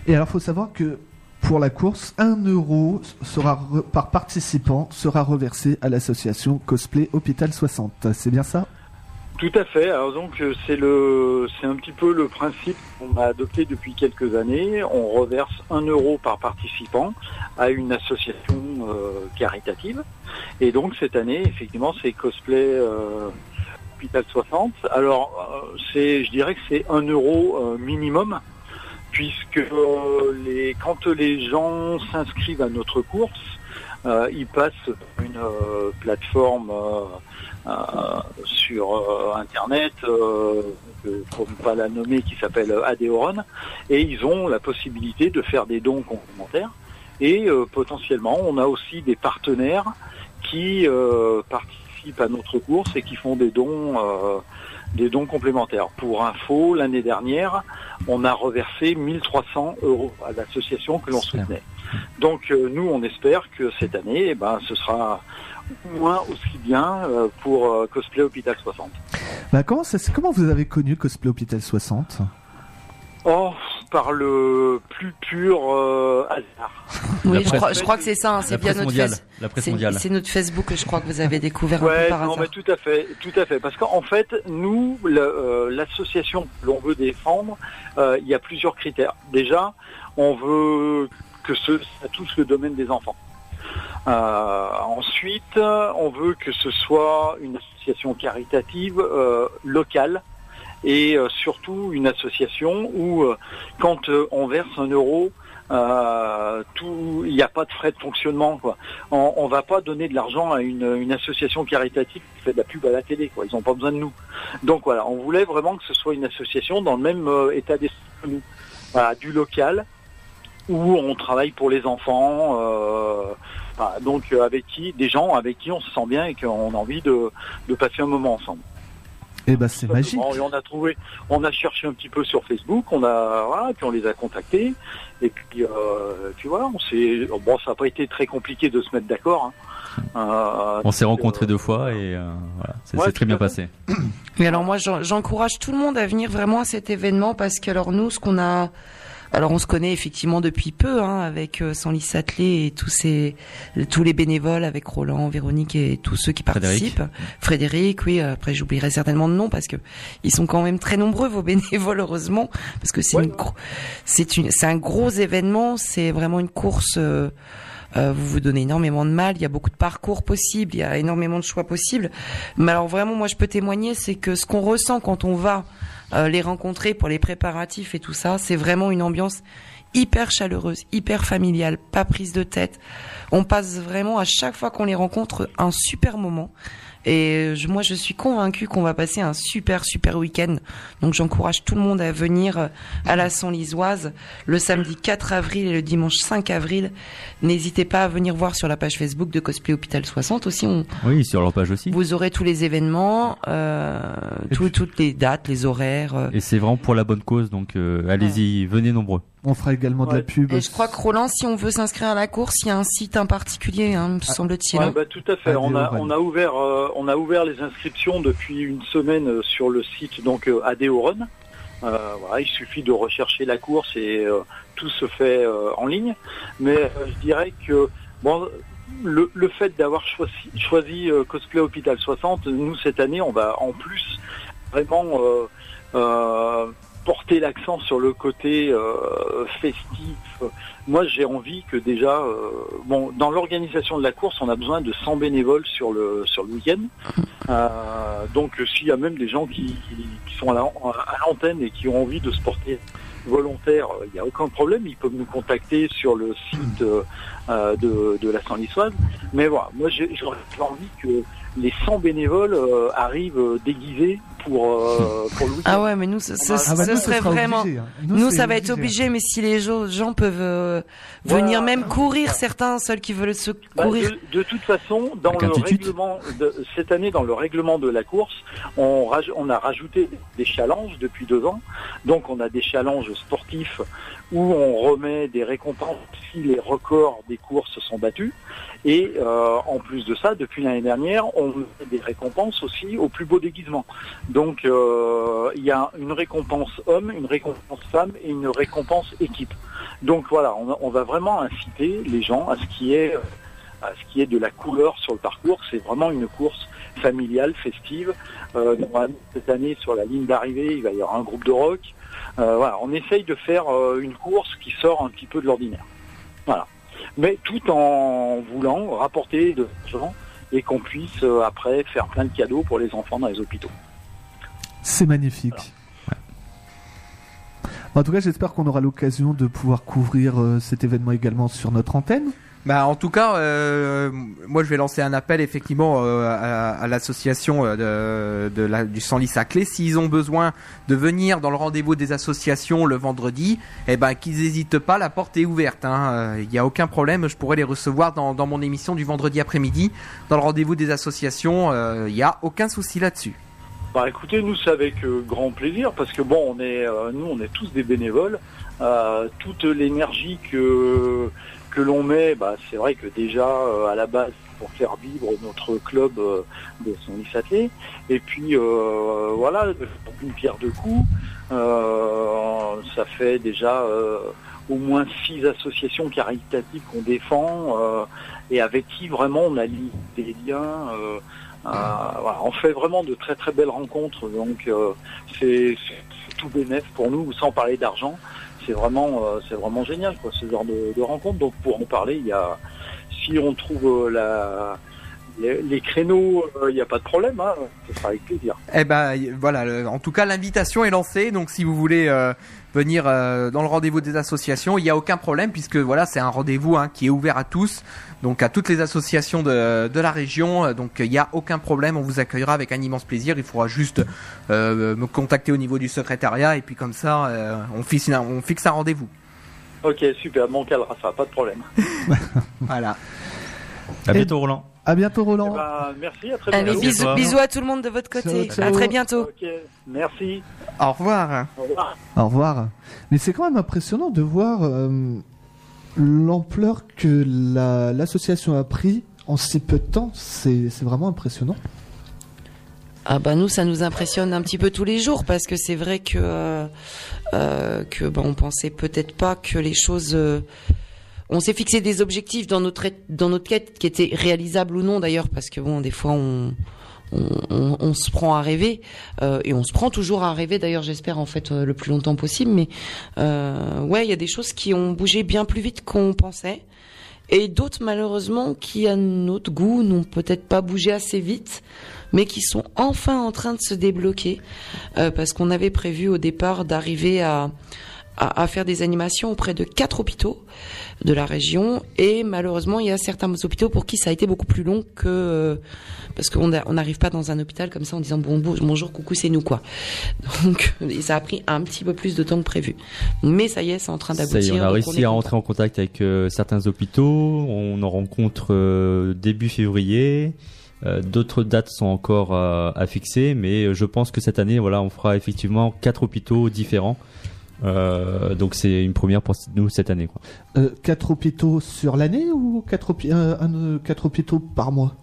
Speaker 3: Et alors, faut savoir que pour la course, 1 euro sera par participant sera reversé à l'association Cosplay Hôpital 60. C'est bien ça?
Speaker 12: Tout à fait. Alors donc euh, c'est le c'est un petit peu le principe qu'on a adopté depuis quelques années. On reverse un euro par participant à une association euh, caritative. Et donc cette année, effectivement, c'est cosplay euh, Hôpital 60. Alors euh, c'est je dirais que c'est un euro euh, minimum puisque euh, les quand les gens s'inscrivent à notre course, ils passent une plateforme sur euh, internet, euh, que- pour ne pas la nommer, qui s'appelle euh, Adeoron, et ils ont la possibilité de faire des dons complémentaires. Et euh, potentiellement, on a aussi des partenaires qui euh, participent à notre course et qui font des dons, euh, des dons complémentaires. Pour info, l'année dernière, on a reversé 1300 euros à l'association que l'on soutenait. Donc euh, nous, on espère que cette année, eh ben, ce sera moins aussi bien euh, pour euh, Cosplay Hôpital 60.
Speaker 3: bah, comment, ça, se- comment vous avez connu Cosplay Hôpital 60
Speaker 12: Oh, par le plus pur euh, hasard.
Speaker 5: Oui, je crois, je crois que c'est ça. hein, C'est bien notre
Speaker 4: mondiale.
Speaker 5: face-
Speaker 4: La presse
Speaker 5: c'est-
Speaker 4: mondiale.
Speaker 5: C'est notre Facebook que je crois que vous avez découvert un peu
Speaker 12: Ouais,
Speaker 5: par
Speaker 12: non,
Speaker 5: hasard.
Speaker 12: mais tout à fait, tout à fait. Parce qu'en fait, nous, euh, l'association que l'on veut défendre, euh, il y a plusieurs critères. Déjà, on veut que ce, ça touche le domaine des enfants. Euh, ensuite, on veut que ce soit une association caritative euh, locale et euh, surtout une association où, euh, quand euh, on verse un euro, euh, il n'y a pas de frais de fonctionnement. Quoi. On, on va pas donner de l'argent à une, une association caritative qui fait de la pub à la télé. Quoi. Ils n'ont pas besoin de nous. Donc voilà, on voulait vraiment que ce soit une association dans le même état d'esprit que nous. Voilà, du local où on travaille pour les enfants. euh, voilà, donc euh, avec qui, des gens avec qui on se sent bien et qu'on a envie de, de passer un moment ensemble.
Speaker 3: Eh ben, c'est magique.
Speaker 12: Et on a trouvé, on a cherché un petit peu sur Facebook, on a, voilà, puis on les a contactés, et puis, euh, puis voilà, on s'est, bon, ça n'a pas été très compliqué de se mettre d'accord. hein. Euh,
Speaker 4: On s'est rencontrés deux fois et euh, voilà, ça
Speaker 12: Ouais,
Speaker 4: s'est très bien passé.
Speaker 5: Mais alors moi, j'en- j'encourage tout le monde à venir vraiment à cet événement parce que alors nous, ce qu'on a, alors on se connaît effectivement depuis peu hein, avec euh, Sanlis Satelet et tous ces, tous les bénévoles avec Roland, Véronique et tous ceux qui
Speaker 4: Frédéric.
Speaker 5: participent. Frédéric, oui. euh, Après, j'oublierai certainement de nom parce que ils sont quand même très nombreux vos [LAUGHS] bénévoles, heureusement, parce que c'est une, c'est une, c'est un gros événement. C'est vraiment une course. euh, euh, vous vous donnez énormément de mal, il y a beaucoup de parcours possibles, il y a énormément de choix possibles. Mais alors vraiment, moi je peux témoigner, c'est que ce qu'on ressent quand on va euh, les rencontrer pour les préparatifs et tout ça, c'est vraiment une ambiance hyper chaleureuse, hyper familiale, pas prise de tête. On passe vraiment à chaque fois qu'on les rencontre un super moment. Et je- moi, je suis convaincue qu'on va passer un super, super week-end. Donc, j'encourage tout le monde à venir euh, à la Lisoise le samedi 4 avril et le dimanche 5 avril. N'hésitez pas à venir voir sur la page Facebook de Cosplay Hôpital 60 aussi. On,
Speaker 4: Oui, sur leur page aussi.
Speaker 5: vous aurez tous les événements, euh, tout- toutes les dates, les horaires. euh.
Speaker 4: Et c'est vraiment pour la bonne cause, donc euh, allez-y, venez nombreux.
Speaker 3: On fera également de la pub.
Speaker 5: Et je crois que Roland, si on veut s'inscrire à la course, il y a un site en particulier, hein, me semble-t-il.
Speaker 12: Ouais,
Speaker 5: hein.
Speaker 12: bah, tout à fait. On a, on a ouvert, euh, on a ouvert les inscriptions depuis une semaine euh, sur le site donc euh. Euh, voilà, il suffit de rechercher la course et euh, tout se fait euh, en ligne. Mais euh, je dirais que bon, le, le fait d'avoir choisi, choisi euh, Cosplay Hôpital 60, nous cette année, on va en plus vraiment euh, euh, porter l'accent sur le côté euh, festif. Moi, j'ai envie que déjà, euh, bon, dans l'organisation de la course, on a besoin de 100 bénévoles sur le sur le week-end. [LAUGHS] Euh, donc, euh, s'il y a même des gens qui, qui- sont à la- à l'antenne et qui ont envie de se porter volontaire, euh, il n'y a aucun problème. Ils peuvent nous contacter sur le site euh, de, de la Saint-Lissoise. Mais voilà, moi, j'ai j'aurais envie que les 100 bénévoles euh, arrivent euh, déguisés pour euh, pour le week-end.
Speaker 5: Ah ouais, mais nous, ce, ce-
Speaker 12: Ah bah
Speaker 5: ce
Speaker 12: nous, ce
Speaker 5: serait
Speaker 12: sera
Speaker 5: vraiment.
Speaker 12: obligé, hein.
Speaker 5: Nous, ça va être
Speaker 12: obligé.
Speaker 5: obligé, mais si les gens, peuvent euh, venir même courir, certains seuls qui veulent se
Speaker 12: Bah,
Speaker 5: courir.
Speaker 12: de, de toute façon, dans
Speaker 5: Avec
Speaker 12: le règlement de, cette année, dans le règlement de la course, on, raj- on a rajouté des challenges depuis deux ans. Donc, on a des challenges sportifs où on remet des récompenses si les records des courses sont battus. Et euh, en plus de ça, depuis l'année dernière, on met des récompenses aussi au plus beau déguisement. Donc euh, il y a une récompense homme, une récompense femme et une récompense équipe. Donc voilà, on, va vraiment inciter les gens à ce qui est à ce qui est de la couleur sur le parcours. C'est vraiment une course familiale, festive. Euh, cette année, sur la ligne d'arrivée, il va y avoir un groupe de rock. Euh, voilà, on essaye de faire euh, une course qui sort un petit peu de l'ordinaire. Voilà. Mais tout en voulant rapporter de l'argent et qu'on puisse euh, après faire plein de cadeaux pour les enfants dans les hôpitaux.
Speaker 3: C'est magnifique. En tout cas, j'espère qu'on aura l'occasion de pouvoir couvrir cet événement également sur notre antenne.
Speaker 1: Bah, en tout cas, euh, moi je vais lancer un appel effectivement euh, à, à l'association euh, de, de la, du Sanlis à Clé. S'ils ont besoin de venir dans le rendez-vous des associations le vendredi, eh ben qu'ils n'hésitent pas, la porte est ouverte. hein. Il n'y a aucun problème, je pourrais les recevoir dans, dans mon émission du vendredi après-midi, dans le rendez-vous des associations. euh, Il n'y a aucun souci là-dessus.
Speaker 12: Bah écoutez, nous c'est avec euh, grand plaisir parce que bon, on est, euh, nous on est tous des bénévoles. Euh, toute l'énergie que que l'on met, bah c'est vrai que déjà euh, à la base pour faire vivre notre club euh, de son athlée. Et puis euh, voilà, une pierre deux coups. Euh, ça fait déjà euh, au moins six associations caritatives qu'on défend euh, et avec qui vraiment on a des liens. voilà, on fait vraiment de très très belles rencontres, donc c'est c'est tout bénéf pour nous, sans parler d'argent. C'est vraiment euh, c'est vraiment génial quoi, ce genre de, rencontre. Donc pour en parler, il y a si on trouve euh, la les, les créneaux, euh, il n'y a pas de problème, hein, ce sera avec plaisir.
Speaker 1: Eh ben voilà, le- en tout cas l'invitation est lancée, donc si vous voulez euh, venir euh, dans le rendez-vous des associations, il n'y a aucun problème puisque voilà c'est un rendez-vous hein, qui est ouvert à tous, donc à toutes les associations de, de la région, euh, donc il n'y a aucun problème, on vous accueillera avec un immense plaisir. Il faudra juste euh, me contacter au niveau du secrétariat et puis comme ça euh, on fixe un, on fixe un rendez-vous.
Speaker 12: Ok, super, bon, on calera ça, pas de problème. [LAUGHS]
Speaker 1: Voilà.
Speaker 4: À bientôt, Roland.
Speaker 3: À bientôt, Roland.
Speaker 12: Eh ben, merci, à très
Speaker 5: Allez,
Speaker 12: bientôt.
Speaker 5: bisous, bisous à tout le monde de votre côté.
Speaker 3: Ciao, ciao.
Speaker 5: À très bientôt.
Speaker 12: Merci.
Speaker 1: Au revoir.
Speaker 12: Au revoir.
Speaker 3: Au revoir. Mais c'est quand même impressionnant de voir euh, l'ampleur que la- l'association a pris en si peu de temps. C'est vraiment impressionnant.
Speaker 5: Ah bah nous ça nous impressionne un petit peu tous les jours parce que c'est vrai que euh, euh, que bah, on pensait peut-être pas que les choses euh, on s'est fixé des objectifs dans notre dans notre quête qui étaient réalisables ou non d'ailleurs parce que bon des fois on on, on- se prend à rêver euh, et on se prend toujours à rêver d'ailleurs j'espère en fait euh, le plus longtemps possible mais euh, ouais il y a des choses qui ont bougé bien plus vite qu'on pensait et d'autres malheureusement qui à notre goût n'ont peut-être pas bougé assez vite mais qui sont enfin en train de se débloquer euh, parce qu'on avait prévu au départ d'arriver à, à, à faire des animations auprès de quatre hôpitaux de la région et malheureusement il y a certains hôpitaux pour qui ça a été beaucoup plus long que euh, parce qu'on n'arrive pas dans un hôpital comme ça en disant bon, bon- bonjour coucou c'est nous quoi [LAUGHS] donc et ça a pris un petit peu plus de temps que prévu mais ça y est c'est en train
Speaker 4: Ça y
Speaker 5: d'aboutir
Speaker 4: est, on a réussi à rentrer en contact avec euh, certains hôpitaux. On en rencontre euh, début février. Euh, D'autres dates sont encore à, à fixer, mais euh, je pense que cette année, voilà, on fera effectivement quatre hôpitaux différents. Euh, donc c'est une première pour nous cette année. Quoi.
Speaker 3: Euh, quatre hôpitaux sur l'année ou quatre, euh, quatre hôpitaux par mois?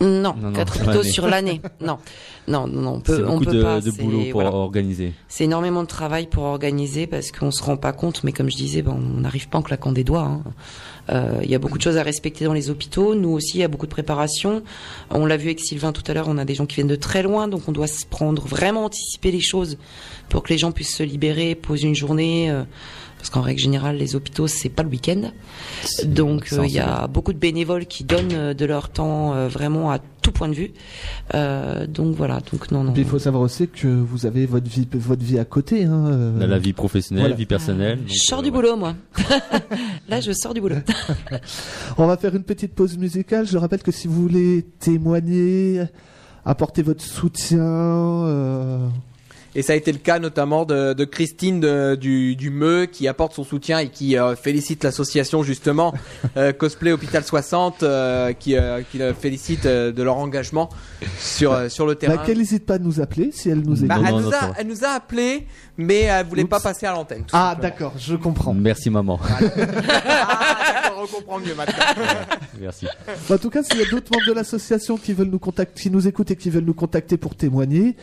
Speaker 5: Non,
Speaker 4: Non, non,
Speaker 5: quatre
Speaker 4: sur
Speaker 5: hôpitaux
Speaker 4: l'année.
Speaker 5: sur l'année [LAUGHS] non non non, on peut
Speaker 4: C'est
Speaker 5: on peut
Speaker 4: de,
Speaker 5: pas
Speaker 4: de boulot pour
Speaker 5: voilà.
Speaker 4: organiser.
Speaker 5: C'est énormément de travail pour organiser parce qu'on se rend pas compte, mais comme je disais, ben, on n'arrive pas en claquant des doigts. hein. Euh, Il y a beaucoup de choses à respecter dans les hôpitaux. Nous aussi, il y a beaucoup de préparation. On l'a vu avec Sylvain tout à l'heure, on a des gens qui viennent de très loin, donc on doit se prendre vraiment anticiper les choses pour que les gens puissent se libérer, poser une journée. euh, parce qu'en règle générale, les hôpitaux, c'est pas le week-end. Donc, euh,
Speaker 4: on
Speaker 5: il y a beaucoup de bénévoles qui donnent euh, de leur temps euh, vraiment à tout point de vue. Euh, donc voilà. Donc non, non.
Speaker 3: Puis il faut savoir aussi que vous avez votre vie, votre vie à côté. Hein,
Speaker 4: a la vie professionnelle,
Speaker 3: Voilà.
Speaker 4: vie personnelle.
Speaker 5: Je
Speaker 4: donc,
Speaker 5: sors
Speaker 4: euh,
Speaker 5: du
Speaker 4: ouais.
Speaker 5: boulot, moi. [LAUGHS] [LAUGHS] Là, je sors du boulot. [LAUGHS]
Speaker 3: On va faire une petite pause musicale. Je rappelle que si vous voulez témoigner, apporter votre soutien, euh,
Speaker 1: Et ça a été le cas notamment de, de Christine de- du, du Meux qui apporte son soutien et qui euh, félicite l'association justement [LAUGHS] euh, Cosplay Hôpital 60 euh, qui, euh, qui le félicite euh, de leur engagement sur, euh, sur le terrain.
Speaker 3: Bah, qu'elle n'hésite pas à nous appeler si elle nous
Speaker 1: Bah,
Speaker 3: écoute.
Speaker 1: elle, nous a, elle nous a appelé, mais elle voulait pas passer à l'antenne.
Speaker 3: Ah, d'accord, je comprends.
Speaker 4: Merci maman. [LAUGHS]
Speaker 1: Ah, on comprend mieux maintenant.
Speaker 4: Merci.
Speaker 3: En tout cas, s'il y a d'autres membres de l'association qui veulent nous contacter, qui nous écoutent et qui veulent nous contacter pour témoigner,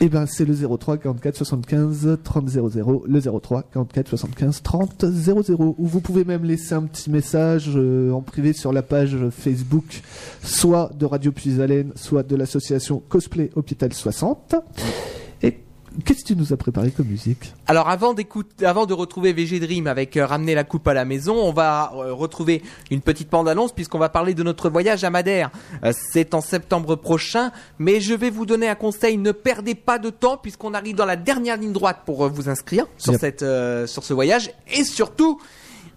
Speaker 3: eh ben, c'est le 03 44 75 30 00, le 03 44 75 30 00. Ou vous pouvez même laisser un petit message euh, en privé sur la page Facebook, soit de Radio Puisalène, soit de l'association Cosplay Hôpital 60. Qu'est-ce que tu nous as préparé comme musique?
Speaker 1: Alors avant d'écouter, avant de retrouver VG Dream avec euh, ramener la coupe à la maison, on va euh, retrouver une petite bande-annonce puisqu'on va parler de notre voyage à Madère. Euh, c'est en septembre prochain, mais je vais vous donner un conseil ne perdez pas de temps puisqu'on arrive dans la dernière ligne droite pour vous inscrire sur
Speaker 3: Yep.
Speaker 1: cette euh, sur ce voyage et surtout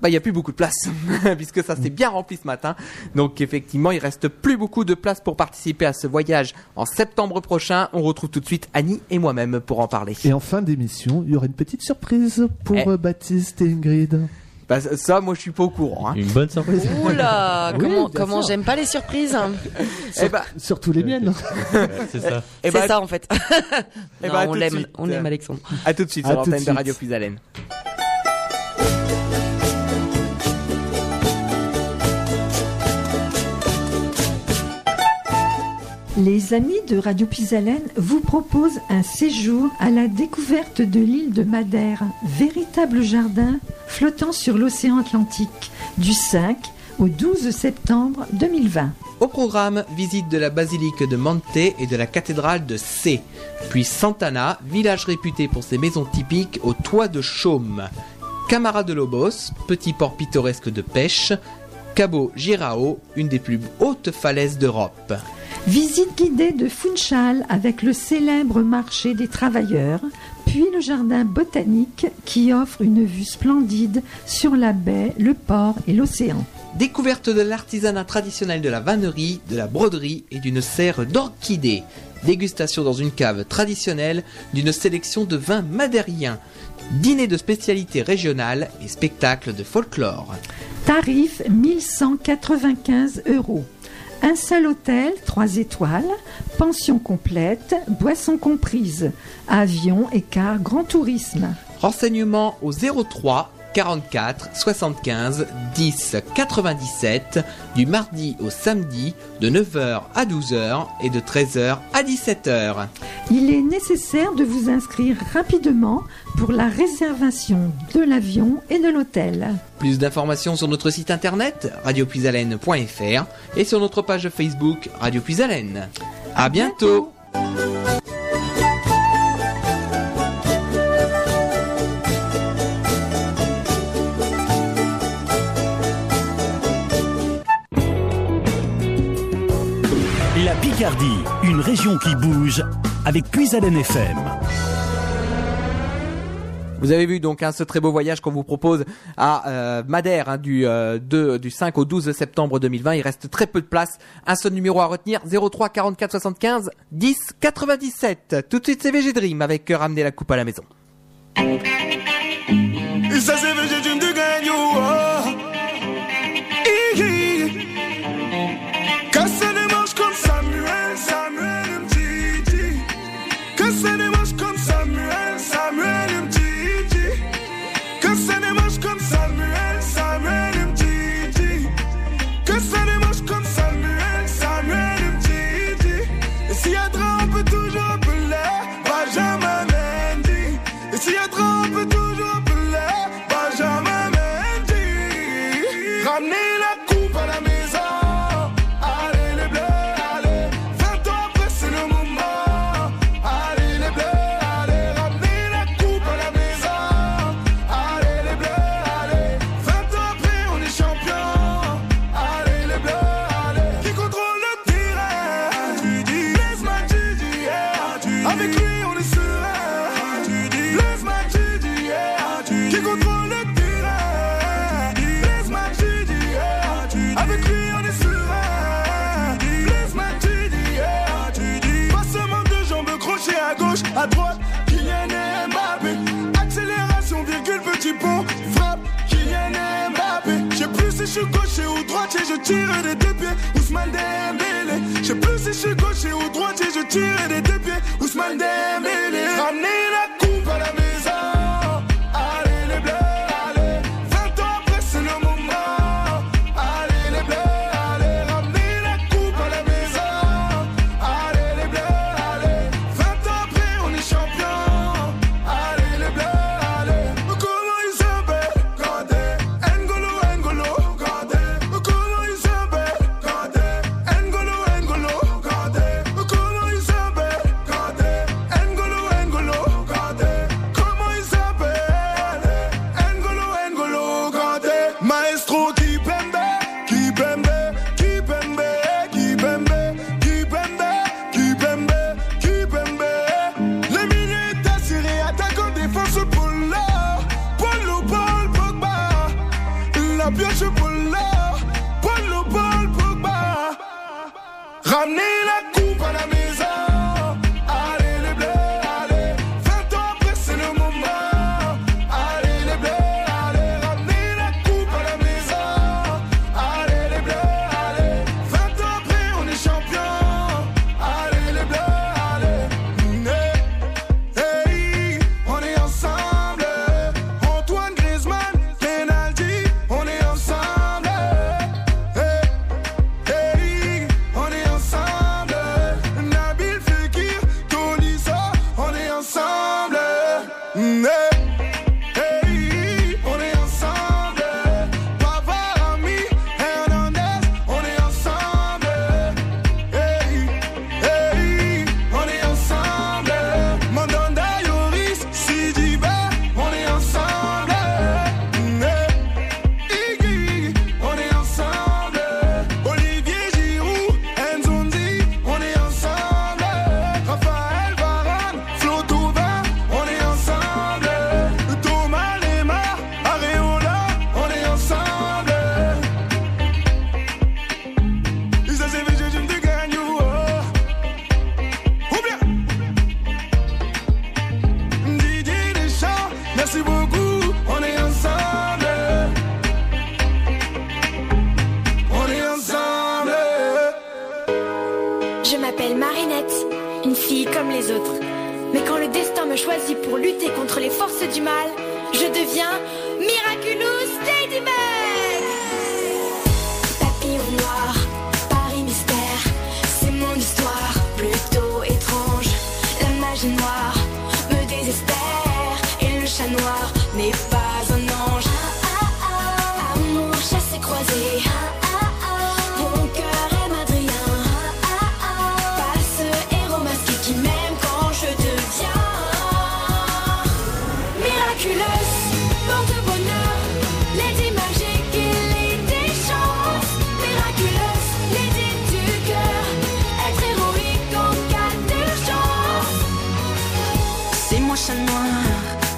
Speaker 1: bah, il n'y a plus beaucoup de place, [LAUGHS] puisque ça s'est bien rempli ce matin. Donc, effectivement, il reste plus beaucoup de place pour participer à ce voyage en septembre prochain. On retrouve tout de suite Annie et moi-même pour en parler.
Speaker 3: Et en fin d'émission, il y aura une petite surprise pour
Speaker 1: Eh.
Speaker 3: euh, Baptiste et Ingrid.
Speaker 1: Bah, ça, moi, je suis pas au courant. hein.
Speaker 4: Une bonne surprise.
Speaker 5: Oula, [LAUGHS]
Speaker 3: Oui,
Speaker 5: comment,
Speaker 3: bien
Speaker 5: comment j'aime pas les surprises.
Speaker 1: Eh bah,
Speaker 3: Surtout les miennes.
Speaker 4: C'est ça. [LAUGHS]
Speaker 1: eh
Speaker 5: C'est
Speaker 1: bah,
Speaker 5: ça en fait. Non,
Speaker 1: bah,
Speaker 5: on l'aime, on aime Alexandre.
Speaker 1: À tout de suite
Speaker 3: À
Speaker 1: sur l'antenne de. Radio Puisalène.
Speaker 13: Les amis de Radio Pisalène vous proposent un séjour à la découverte de l'île de Madère, véritable jardin flottant sur l'océan Atlantique, du 5 au 12 septembre 2020.
Speaker 1: Au programme, visite de la basilique de Mante et de la cathédrale de C. Puis Santana, village réputé pour ses maisons typiques au toit de chaume. Camara de Lobos, petit port pittoresque de pêche. Cabo Girao, une des plus hautes falaises d'Europe.
Speaker 13: Visite guidée de Funchal avec le célèbre marché des travailleurs, puis le jardin botanique qui offre une vue splendide sur la baie, le port et l'océan.
Speaker 1: Découverte de l'artisanat traditionnel de la vannerie, de la broderie et d'une serre d'orchidées. Dégustation dans une cave traditionnelle d'une sélection de vins madériens. Dîner de spécialités régionales et spectacles de folklore.
Speaker 13: Tarif 1195 euros. Un seul hôtel, 3 étoiles, pension complète, boissons comprises, avion et car grand tourisme.
Speaker 1: Renseignements au 03 44 75 10 97 du mardi au samedi de 9h à 12h et de 13h à 17h.
Speaker 13: Il est nécessaire de vous inscrire rapidement pour la réservation de l'avion et de l'hôtel.
Speaker 1: Plus d'informations sur notre site internet radiopuisalène.fr et sur notre page Facebook Radio Puisalène. À bientôt.
Speaker 14: La Picardie, une région qui bouge avec Puisalène FM.
Speaker 1: Vous avez vu donc hein, ce très beau voyage qu'on vous propose à euh, Madère hein, du, euh, 2 du 5 au 12 septembre 2020. Il reste très peu de place. Un seul numéro à retenir 03 44 75 10 97. Tout de suite c'est VG Dream avec euh, ramener la coupe à la maison.
Speaker 7: Et ça c'est VG Dream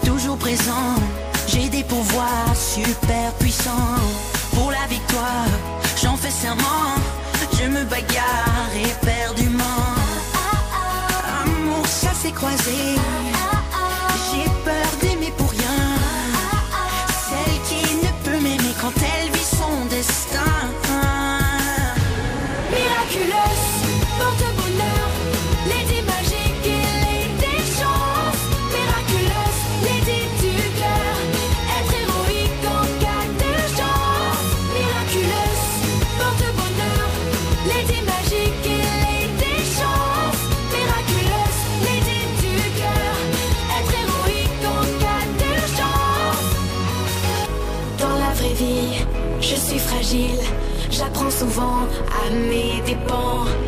Speaker 7: toujours
Speaker 8: présent. J'ai des pouvoirs super puissants. Pour la victoire, j'en fais serment. Je me bagarre éperdument. Amour, ça s'est croisé.
Speaker 15: souvent à mes dépens.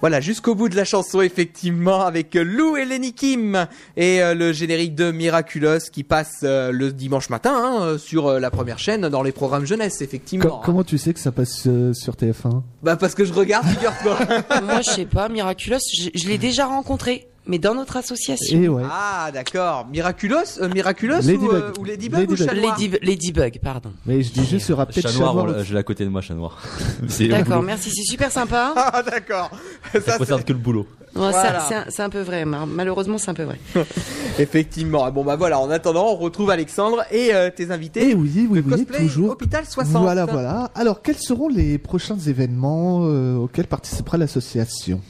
Speaker 1: Voilà, jusqu'au bout de la chanson, effectivement, avec euh, Lou et Lenny Kim et euh, le générique de Miraculous qui passe euh, le dimanche matin hein, sur euh, la première chaîne dans les programmes jeunesse, effectivement.
Speaker 3: Com- comment tu sais que ça passe euh, sur TF1
Speaker 1: Bah parce que je regarde, figure-toi. [LAUGHS]
Speaker 5: Moi, je sais pas, Miraculous, je, je l'ai déjà rencontré, mais dans notre association.
Speaker 3: Et ouais.
Speaker 1: Ah d'accord, Miraculous, euh, Miraculous
Speaker 3: Ladybug.
Speaker 1: ou, euh, ou Ladybug, ou
Speaker 3: Ladybug.
Speaker 1: Chat Noir
Speaker 5: Lady, Ladybug, pardon.
Speaker 3: Mais je dis juste, aura peut-être
Speaker 4: Chat noir, je l'ai à côté de moi, chat noir. [LAUGHS]
Speaker 5: D'accord, merci, c'est super sympa. [LAUGHS]
Speaker 1: Ah d'accord.
Speaker 4: Ça concerne que le boulot.
Speaker 1: Voilà.
Speaker 5: c'est un- peu vrai, malheureusement, c'est un peu vrai. [LAUGHS]
Speaker 1: Effectivement. Bon bah voilà, en attendant, on retrouve Alexandre et euh, tes invités.
Speaker 3: Eh oui, oui, oui,
Speaker 1: Cosplay
Speaker 3: toujours.
Speaker 1: Hôpital 60.
Speaker 3: Voilà, voilà. Alors, quels seront les prochains événements euh, auxquels participera l'association?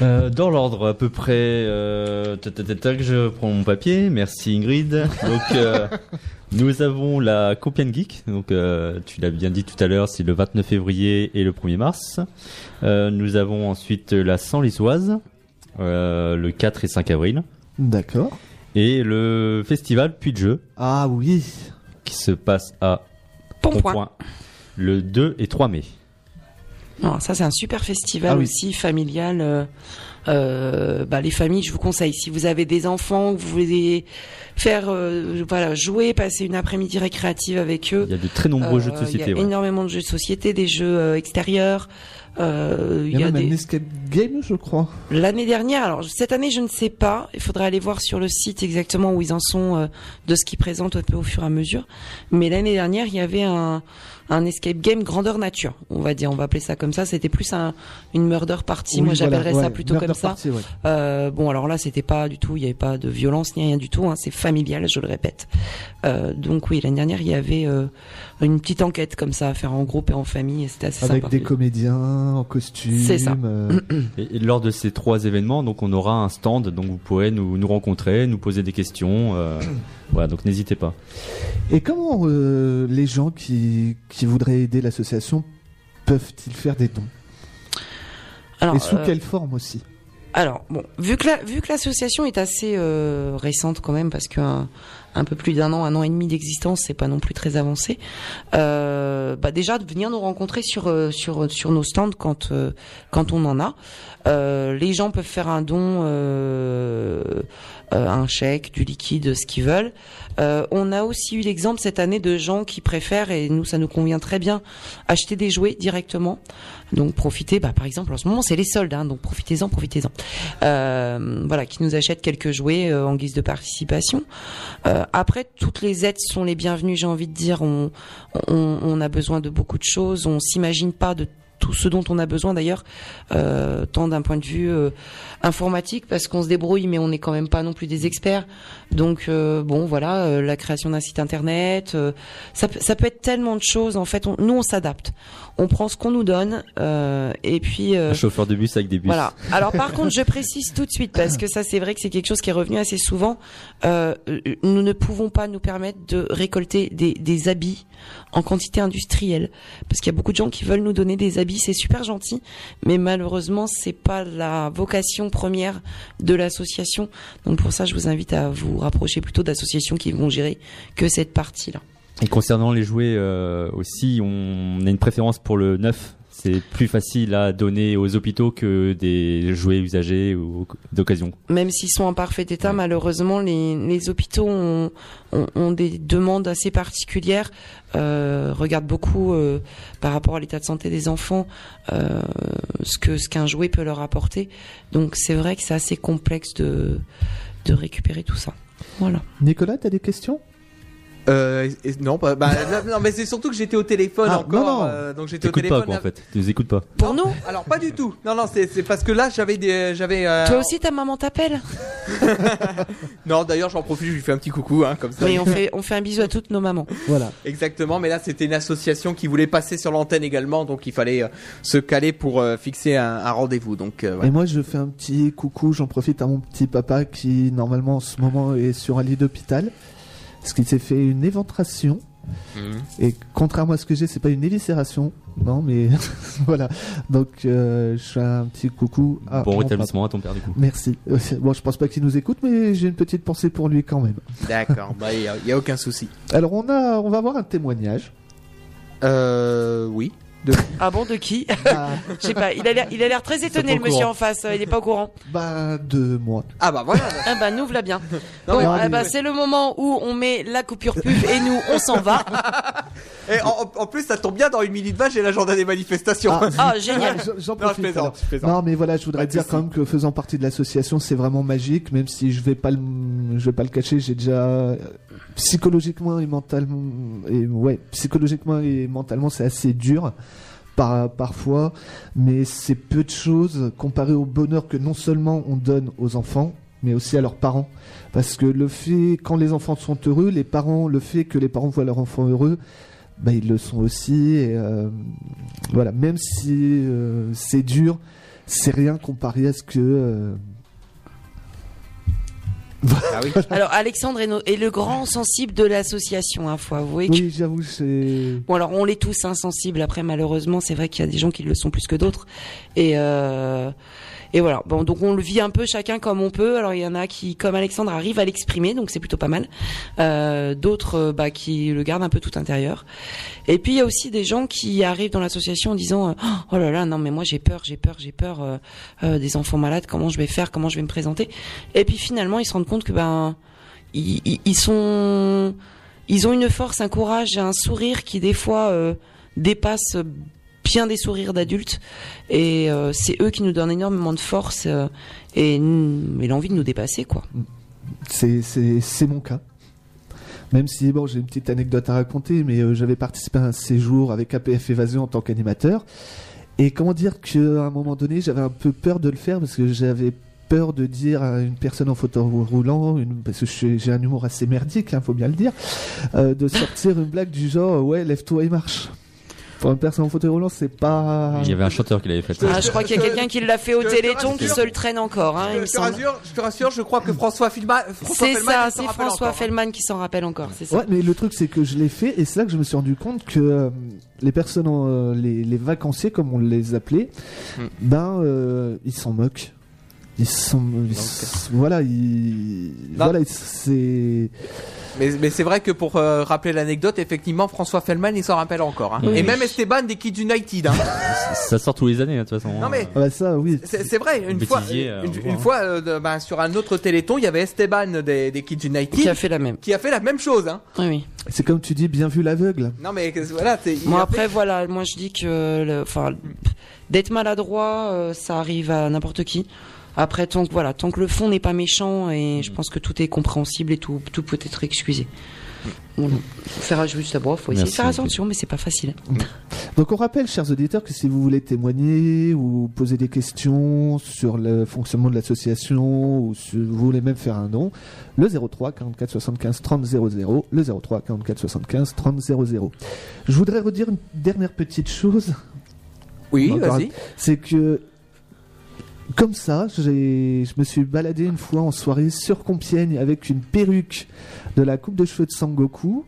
Speaker 4: Euh, dans l'ordre à peu près, euh, tac, tac, tac, tac, je prends mon papier. Merci Ingrid. Donc euh, [LAUGHS] nous avons la Compiègne Geek. Donc euh, tu l'as bien dit tout à l'heure, c'est le 29 février et le 1er mars. Euh, nous avons ensuite la Senlisoise, euh, le 4 et 5 avril,
Speaker 3: D'accord.
Speaker 4: et le festival Puy de Jeu
Speaker 3: Ah oui.
Speaker 4: qui se passe à.
Speaker 5: Pont-Point
Speaker 4: le 2 et 3 mai.
Speaker 5: Non, ça, c'est un super festival
Speaker 3: Ah oui.
Speaker 5: aussi, familial. euh, euh, bah, les familles, je vous conseille. Si vous avez des enfants, que vous voulez faire, euh, voilà, jouer, passer une après-midi récréative avec eux.
Speaker 4: Il y a de très nombreux
Speaker 5: euh,
Speaker 4: jeux de société.
Speaker 5: Il y a
Speaker 4: ouais.
Speaker 5: énormément de jeux de société, des jeux euh, extérieurs. euh,
Speaker 3: Il y a, même
Speaker 5: des...
Speaker 3: un escape game, je crois.
Speaker 5: L'année dernière, alors cette année je ne sais pas, il faudrait aller voir sur le site exactement où ils en sont euh, de ce qu'ils présentent un peu au fur et à mesure. Mais l'année dernière, il y avait un, un escape game grandeur nature, on va dire, on va appeler ça comme ça. C'était plus un, une murder party,
Speaker 3: Oui,
Speaker 5: moi
Speaker 3: voilà,
Speaker 5: j'appellerais ça
Speaker 3: ouais,
Speaker 5: plutôt comme ça.
Speaker 3: party, ouais.
Speaker 5: Euh, bon alors là c'était pas du tout, il n'y avait pas de violence ni rien du tout, hein, c'est familial, je le répète. Euh, donc oui, l'année dernière il y avait euh, une petite enquête comme ça à faire en groupe et en famille, et c'était assez
Speaker 3: Avec
Speaker 5: sympa.
Speaker 3: des comédiens en costume.
Speaker 5: C'est ça.
Speaker 3: euh,
Speaker 4: Et, et lors de ces trois événements, donc on aura un stand, donc vous pourrez nous, nous rencontrer, nous poser des questions. Voilà, donc n'hésitez pas.
Speaker 3: Et comment euh, les gens qui, qui voudraient aider l'association peuvent-ils faire des dons?
Speaker 5: Alors,
Speaker 3: Et sous
Speaker 5: euh,
Speaker 3: quelle forme aussi?
Speaker 5: Alors, bon, vu que la- que l'association est assez euh, récente quand même, parce qu'un un peu plus d'un an, un an et demi d'existence, c'est pas non plus très avancé. Euh, bah déjà de venir nous rencontrer sur euh, sur sur nos stands quand euh, quand on en a. Euh, les gens peuvent faire un don, un chèque, du liquide, ce qu'ils veulent. On a aussi eu l'exemple cette année de gens qui préfèrent, et nous ça nous convient très bien, acheter des jouets directement. Donc profitez, bah, par exemple en ce moment c'est les soldes, hein, donc profitez-en, profitez-en. Euh, voilà, qui nous achètent quelques jouets euh, en guise de participation. Euh, après, toutes les aides sont les bienvenues, j'ai envie de dire. On, on, on a besoin de beaucoup de choses, on s'imagine pas de tout ce dont on a besoin d'ailleurs, euh, tant d'un point de vue euh, informatique, parce qu'on se débrouille, mais on n'est quand même pas non plus des experts. Donc euh, bon, voilà, euh, la création d'un site internet, euh, ça, peut- ça peut être tellement de choses. En fait, on- nous on s'adapte, on prend ce qu'on nous donne, euh, et puis euh,
Speaker 4: Un chauffeur de bus avec des bus.
Speaker 5: voilà. Alors par contre, je précise tout de suite parce que ça, c'est vrai que c'est quelque chose qui est revenu assez souvent. Euh, nous ne pouvons pas nous permettre de récolter des, des habits en quantité industrielle parce qu'il y a beaucoup de gens qui veulent nous donner des habits. C'est super gentil, mais malheureusement, c'est pas la vocation première de l'association. Donc pour ça, je vous invite à vous rapprocher plutôt d'associations qui vont gérer que cette partie-là.
Speaker 4: Et concernant les jouets euh, aussi, on a une préférence pour le neuf. C'est plus facile à donner aux hôpitaux que des jouets usagés ou d'occasion.
Speaker 5: même s'ils sont en parfait état, malheureusement, les, les hôpitaux ont, ont, ont des demandes assez particulières, euh, regardent beaucoup euh, par rapport à l'état de santé des enfants, euh, ce que ce qu'un jouet peut leur apporter. Donc c'est vrai que c'est assez complexe de, de récupérer tout ça. Voilà.
Speaker 3: Nicolas, t'as des questions?
Speaker 1: Euh, et- non, pas- bah, [LAUGHS] non, non, mais c'est surtout que j'étais au téléphone
Speaker 3: Ah,
Speaker 1: encore.
Speaker 3: non, non.
Speaker 1: euh, donc j'étais au
Speaker 4: T'écoutes
Speaker 1: téléphone.
Speaker 4: pas quoi en fait. Tu nous écoutes pas.
Speaker 5: Pour nous
Speaker 1: Alors pas du tout. Non, non, c'est c'est parce que là j'avais des, j'avais. euh,
Speaker 5: Toi aussi, ta maman t'appelle [LAUGHS]
Speaker 1: Non, d'ailleurs j'en profite, je lui fais un petit coucou, hein, comme ça.
Speaker 5: Oui, on fait, on fait un bisou à toutes nos mamans.
Speaker 3: Voilà.
Speaker 1: Exactement, mais là c'était une association qui voulait passer sur l'antenne également, donc il fallait euh, se caler pour euh, fixer un, un rendez-vous. Donc euh, voilà.
Speaker 3: Et moi, je fais un petit coucou, j'en profite à mon petit papa qui, normalement, en ce moment, est sur un lit d'hôpital. Parce qu'il s'est fait une éventration.
Speaker 1: Mhm.
Speaker 3: Et contrairement à ce que j'ai, c'est pas une éviscération. Non, mais [LAUGHS] voilà. Donc, euh, je fais un petit coucou à
Speaker 4: bon rétablissement à ton père du coup.
Speaker 3: Merci. Bon, je pense pas qu'il nous écoute, mais j'ai une petite pensée pour lui quand même.
Speaker 1: D'accord, [LAUGHS] bah il y, a- y a aucun souci.
Speaker 3: Alors, on a, on va voir un témoignage.
Speaker 1: Euh, oui. De... [LAUGHS]
Speaker 5: Ah bon, de qui
Speaker 3: Bah. [LAUGHS]
Speaker 5: Je sais pas. Il a l'air, il a l'air très étonné, le monsieur
Speaker 3: courant.
Speaker 5: en face. euh, Il est pas au courant.
Speaker 3: Bah, de moi.
Speaker 1: Ah bah voilà.
Speaker 5: Ah bah nous voilà bien. [LAUGHS]
Speaker 1: Non,
Speaker 5: bon,
Speaker 1: mais-
Speaker 5: eh bah, c'est le moment où on met la coupure pub et nous on s'en va.
Speaker 1: Et en, en plus, ça tombe bien, dans une minute 20, j'ai l'agenda des manifestations.
Speaker 5: Ah, génial.
Speaker 3: J'en- J'en
Speaker 1: Non, je
Speaker 3: profite.
Speaker 1: plaisante,
Speaker 3: alors.
Speaker 1: je plaisante.
Speaker 3: Non, mais voilà, je voudrais dire quand même que faisant partie de l'association, c'est vraiment magique, même si je vais pas le, je vais pas le cacher, j'ai déjà psychologiquement et mentalement, et ouais, psychologiquement et mentalement, c'est assez dur. Par, parfois, mais c'est peu de choses comparé au bonheur que non seulement on donne aux enfants, mais aussi à leurs parents. Parce que le fait, quand les enfants sont heureux, les parents, le fait que les parents voient leur enfant heureux, bah, ils le sont aussi. Euh, voilà, même si euh, c'est dur, c'est rien comparé à ce que. euh,
Speaker 1: Ah oui. [LAUGHS]
Speaker 5: Alors Alexandre est, no- est le grand sensible de l'association. Hein, faut avouer que-
Speaker 3: Oui, j'avoue, c'est.
Speaker 5: Bon alors on l'est tous insensibles. Après malheureusement c'est vrai qu'il y a des gens qui le sont plus que d'autres. Et euh, et voilà. Bon donc on le vit un peu chacun comme on peut. Alors il y en a qui comme Alexandre arrivent à l'exprimer donc c'est plutôt pas mal. Euh, D'autres euh, bah, qui le gardent un peu tout intérieur. Et puis il y a aussi des gens qui arrivent dans l'association en disant euh, oh là là non mais moi j'ai peur j'ai peur j'ai peur euh, euh, des enfants malades comment je vais faire? Comment je vais me présenter? Et puis finalement ils se rendent compte que ben ils, ils- sont ils ont une force, un courage, un sourire qui des fois dépasse bien des sourires d'adultes. Et euh, c'est eux qui nous donnent énormément de force euh, et, l'envie de nous dépasser, quoi.
Speaker 3: C'est, mon cas. Même si, bon, j'ai une petite anecdote à raconter, mais euh, j'avais participé à un séjour avec APF Évasion en tant qu'animateur. Et comment dire qu'à un moment donné, j'avais un peu peur de le faire parce que j'avais peur de dire à une personne en fauteuil roulant, parce que j'ai un humour assez merdique, il faut bien le dire, de sortir une blague du genre, ouais, lève-toi et marche. Pour une personne en fauteuil roulant, c'est pas.
Speaker 4: Il y avait un chanteur qui l'avait fait.
Speaker 5: Ah, je crois qu'il y a quelqu'un qui l'a fait au Téléthon qui se le traîne encore. Hein,
Speaker 1: Je te rassure, je te rassure, je crois que François François
Speaker 5: C'est ça, c'est François
Speaker 1: hein.
Speaker 5: Fellman qui s'en rappelle encore. C'est ça.
Speaker 3: Ouais, mais le truc c'est que je l'ai fait et c'est là que je me suis rendu compte que euh, les personnes, en, euh, les, les vacanciers comme on les appelait,
Speaker 1: Hmm.
Speaker 3: ben euh, ils s'en moquent. Ils sont, ils voilà, ils,
Speaker 1: Non.
Speaker 3: voilà, c'est.
Speaker 1: Mais, mais c'est vrai que pour euh, rappeler l'anecdote, effectivement, François Fellman, il s'en rappelle encore. hein.
Speaker 4: Oui.
Speaker 1: Et même Esteban des Kids United. hein.
Speaker 4: Ça sort tous les années, hein, de toute façon.
Speaker 1: Non, mais-
Speaker 3: Ah bah ça, oui.
Speaker 1: C'est vrai, une fois,
Speaker 4: bêtisier, euh,
Speaker 1: une, fois euh, de- ben, sur un autre téléthon, il y avait Esteban des, des Kids United
Speaker 5: Qui a fait la même.
Speaker 1: qui a fait la même chose. Hein.
Speaker 5: Oui, oui.
Speaker 3: C'est comme tu dis, bien vu l'aveugle.
Speaker 1: Non mais voilà,
Speaker 5: Moi après
Speaker 1: fait-
Speaker 5: voilà, moi je dis que enfin d'être maladroit, euh, ça arrive à n'importe qui. Après tant que voilà, tant que le fond n'est pas méchant et je pense que tout est compréhensible et tout tout peut être excusé. Voilà. Faire juste à boire, faut essayer de faire attention, mais c'est pas facile.
Speaker 3: Donc on rappelle, chers auditeurs, que si vous voulez témoigner ou poser des questions sur le fonctionnement de l'association ou si vous voulez même faire un don, le 03 44 75 30 00, le 03 44 75 30 00. Je voudrais redire une dernière petite chose.
Speaker 1: Oui, vas-y.
Speaker 3: C'est que comme ça, j'ai, je me suis baladé une fois en soirée sur Compiègne avec une perruque de la coupe de cheveux de Sangoku.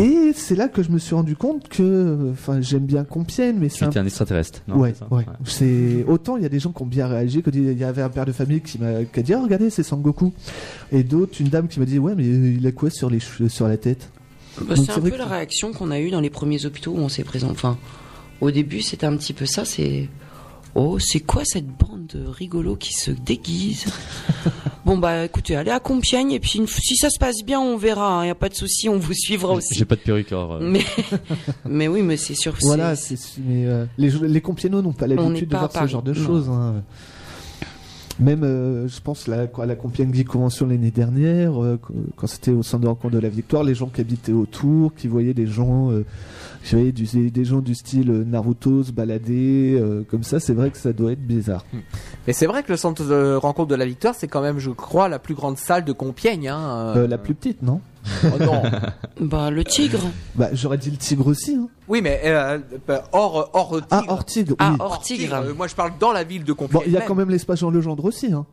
Speaker 3: Et c'est là que je me suis rendu compte que, enfin, j'aime bien Compiègne, mais
Speaker 4: Tu
Speaker 3: c'est un
Speaker 4: extraterrestre. Non,
Speaker 3: ouais, ouais. C'est autant il y a des gens qui ont bien réagi, que il y avait un père de famille qui m'a qui a dit Ah, regardez c'est Sangoku, et d'autres une dame qui m'a dit ouais mais il a quoi sur les cheveux, sur la tête?
Speaker 5: Bah, c'est un peu
Speaker 3: que-
Speaker 5: la réaction qu'on a eue dans les premiers hôpitaux où on s'est présent. Enfin, au début, c'était un petit peu ça. C'est oh, c'est quoi cette bande de rigolos qui se déguisent [LAUGHS] Bon bah, écoutez, allez à Compiègne et puis si ça se passe bien, on verra. Il y a pas de souci, on vous suivra aussi.
Speaker 4: J'ai pas de perruque alors. euh,
Speaker 5: Mais [LAUGHS] mais oui, mais c'est sûr.
Speaker 3: Voilà, c'est mais euh, les les Compiègnois n'ont pas l'habitude de
Speaker 5: à
Speaker 3: voir ce genre de choses. hein. Même, euh, je pense, la, quoi, la Compiègne Convention l'année dernière, euh, quand- quand c'était au centre de rencontre de la Victoire, les gens qui habitaient autour, qui voyaient des gens, voyaient du- des gens du style euh, Naruto se balader, euh, comme ça, c'est vrai que ça doit être bizarre.
Speaker 1: Mais c'est vrai que le centre de rencontre de la Victoire, c'est quand même, je crois, la plus grande salle de Compiègne. Hein.
Speaker 3: Euh, la plus petite, non?
Speaker 1: Oh non. [LAUGHS]
Speaker 5: Bah le tigre.
Speaker 3: Bah, j'aurais dit le tigre aussi. Hein.
Speaker 1: Oui, mais euh, bah, hors, hors tigre.
Speaker 3: Ah, hors tigre.
Speaker 5: Ah, hors tigre.
Speaker 1: Euh, moi, je parle dans la ville de Compiègne.
Speaker 3: Bon, il y a quand même l'espace Jean Legendre aussi. Hein.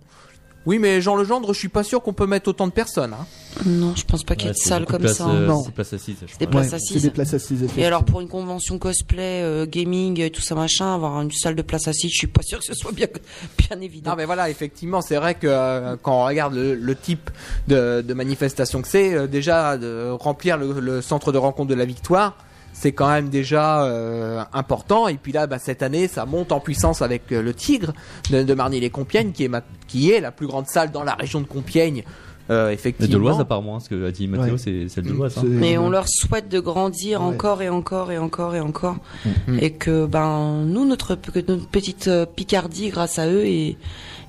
Speaker 1: Oui, mais Jean Legendre, je suis pas sûr qu'on peut mettre autant de personnes. Hein.
Speaker 5: Non, je pense pas qu'il y ait
Speaker 4: ouais,
Speaker 5: de salle comme
Speaker 4: places,
Speaker 5: ça.
Speaker 4: euh,
Speaker 3: Non.
Speaker 4: C'est place assise. je
Speaker 5: des places
Speaker 3: Ouais,
Speaker 5: assises.
Speaker 3: C'est des places assises.
Speaker 5: Et
Speaker 3: effectivement.
Speaker 5: alors pour une convention cosplay, euh, gaming, et tout ça machin, avoir une salle de place assise, je suis pas sûr que ce soit bien, [LAUGHS] bien évident.
Speaker 1: Non, mais voilà, effectivement, c'est vrai que euh, quand on regarde le, le type de, de manifestation que c'est, euh, déjà de remplir le, le centre de rencontre de la Victoire, c'est quand même déjà euh, important. Et puis là, bah, cette année, ça monte en puissance avec euh, le Tigre de, de Marny-les-Compiègnes, qui est ma- qui est la plus grande salle dans la région de Compiègne. Euh, effectivement.
Speaker 4: de l'Oise, apparemment, ce que a dit Mathéo,
Speaker 1: Ouais.
Speaker 4: c'est celle de l'Oise. hein.
Speaker 5: Mais on leur souhaite de grandir
Speaker 1: Ouais.
Speaker 5: encore et encore et encore et encore.
Speaker 1: Mhm.
Speaker 5: Et que ben nous, notre, que notre petite euh, Picardie, grâce à eux, et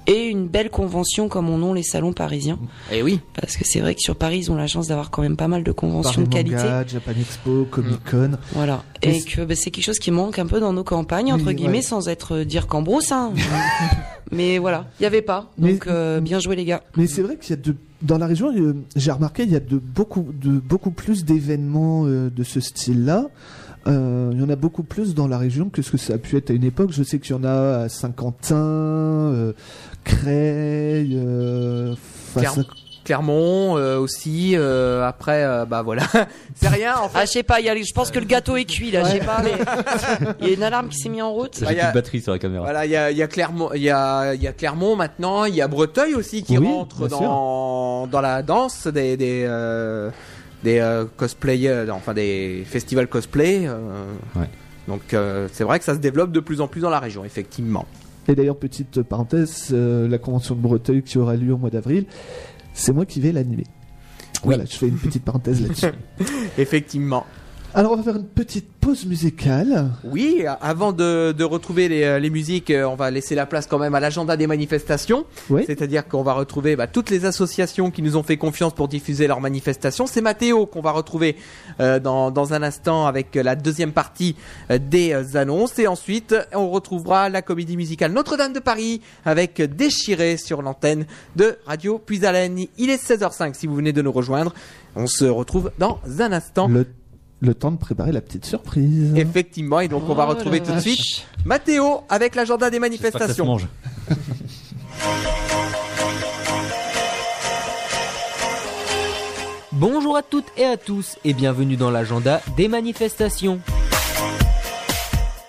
Speaker 5: et une belle convention comme on ont les salons parisiens.
Speaker 1: Et oui.
Speaker 5: Parce que c'est vrai que sur Paris, ils ont la chance d'avoir quand même pas mal de conventions
Speaker 3: Paris
Speaker 5: de qualité.
Speaker 3: Manga, Japan Expo, Comic Con.
Speaker 5: Voilà.
Speaker 3: Mais
Speaker 5: Et que ben, c'est quelque chose qui manque un peu dans nos campagnes, entre
Speaker 3: Oui,
Speaker 5: guillemets,
Speaker 3: ouais.
Speaker 5: sans être euh, dire qu'en brousse. Hein. [LAUGHS] Mais voilà, il y avait pas. Donc euh, bien joué les gars.
Speaker 3: Mais c'est vrai qu'il y a de dans la région, euh, j'ai remarqué il y a de beaucoup de beaucoup plus d'événements euh, de ce style-là. Euh, il y en a beaucoup plus dans la région que ce que ça a pu être à une époque. Je sais qu'il y en a à Saint-Quentin, euh, Creil, euh,
Speaker 1: Clermont, euh, aussi. euh, après, euh, bah voilà, [LAUGHS] c'est rien. En fait.
Speaker 5: Ah, je sais pas, y a, je pense que le gâteau est cuit là, je sais pas, mais [LAUGHS] il y a une alarme qui s'est mise en route.
Speaker 1: Bah, il y a-
Speaker 4: batterie sur la caméra.
Speaker 1: Voilà, il y a, il y a Clermont, il y a, il y a Clermont maintenant, il y a Breteuil aussi qui
Speaker 3: Oui,
Speaker 1: rentre dans, dans la danse des des, euh, des euh, cosplayers, enfin des festivals cosplay. euh, Donc euh, c'est vrai que ça se développe de plus en plus dans la région, effectivement.
Speaker 3: Et d'ailleurs, petite parenthèse, euh, la convention de Breteuil qui aura lieu au mois d'avril, c'est moi qui vais l'animer. Voilà, je fais une petite parenthèse là-dessus. [LAUGHS]
Speaker 1: Effectivement.
Speaker 3: Alors, on va faire une petite pause musicale.
Speaker 1: Oui, avant de, de retrouver les, euh, les musiques, euh, on va laisser la place quand même à l'agenda des manifestations. C'est-à-dire qu'on va retrouver bah, toutes les associations qui nous ont fait confiance pour diffuser leurs manifestations. C'est Mathéo qu'on va retrouver euh, dans, dans un instant avec la deuxième partie euh, des annonces. Et ensuite, on retrouvera la comédie musicale Notre-Dame de Paris avec Déchiré sur l'antenne de Radio Puisalène. Il est 16h05 si vous venez de nous rejoindre. On se retrouve dans un instant.
Speaker 3: Le, le temps de préparer la petite surprise.
Speaker 1: Effectivement, et donc on va
Speaker 3: Oh
Speaker 1: retrouver
Speaker 3: la
Speaker 1: tout de
Speaker 3: vache.
Speaker 1: suite Mathéo avec l'agenda des manifestations.
Speaker 4: mange.
Speaker 16: Bonjour à toutes et à tous et bienvenue dans l'agenda des manifestations.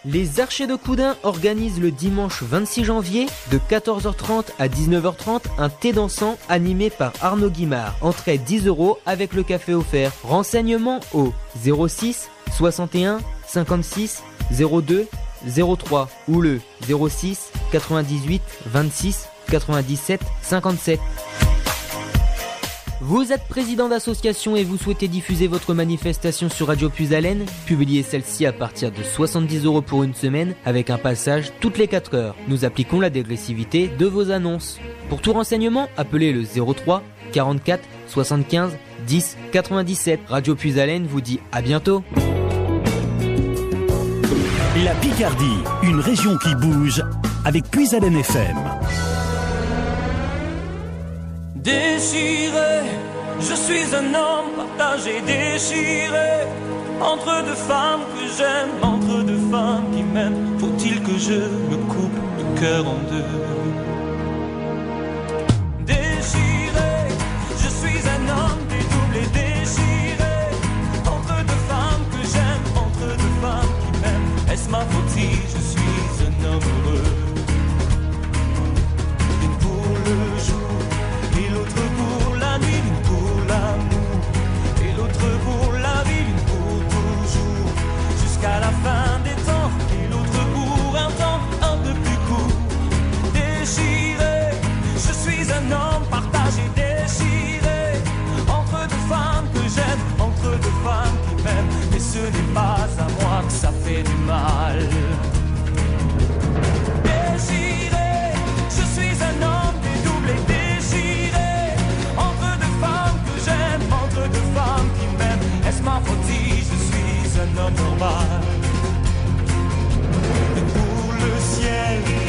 Speaker 16: Les Archers de Coudin organisent le dimanche 26 janvier de 14h30 à 19h30 un thé dansant animé par Arnaud Guimard. Entrée 10 euros avec le café offert. Renseignements au 06 61 56 02 03 ou le 06 98 26 97 57. Vous êtes président d'association et vous souhaitez diffuser votre manifestation sur Radio Puisalène Publiez celle-ci à partir de 70 euros pour une semaine avec un passage toutes les 4 heures. Nous appliquons la dégressivité de vos annonces. Pour tout renseignement, appelez le 03 44 75 10 97. Radio Puisalène vous dit à bientôt.
Speaker 14: La Picardie, une région qui bouge avec Puisalène FM.
Speaker 7: Déchiré, je suis un homme partagé, déchiré. Entre deux femmes que j'aime, entre deux femmes qui m'aiment, faut-il que je me coupe le cœur en deux? Déchiré, je suis un homme dédoublé, déchiré. Entre deux femmes que j'aime, entre deux femmes qui m'aiment, est-ce ma faute je jusqu'à la fin des temps et l'autre pour un temps un peu plus court. Déchiré, je suis un homme partagé, déchiré entre deux femmes que j'aime, entre deux femmes qui m'aiment, mais ce n'est pas à moi que ça fait du mal. Déchiré, je suis un homme dédoublé, déchiré entre deux femmes que j'aime, entre deux femmes qui m'aiment. Est-ce ma faute homme normal. Une pour le ciel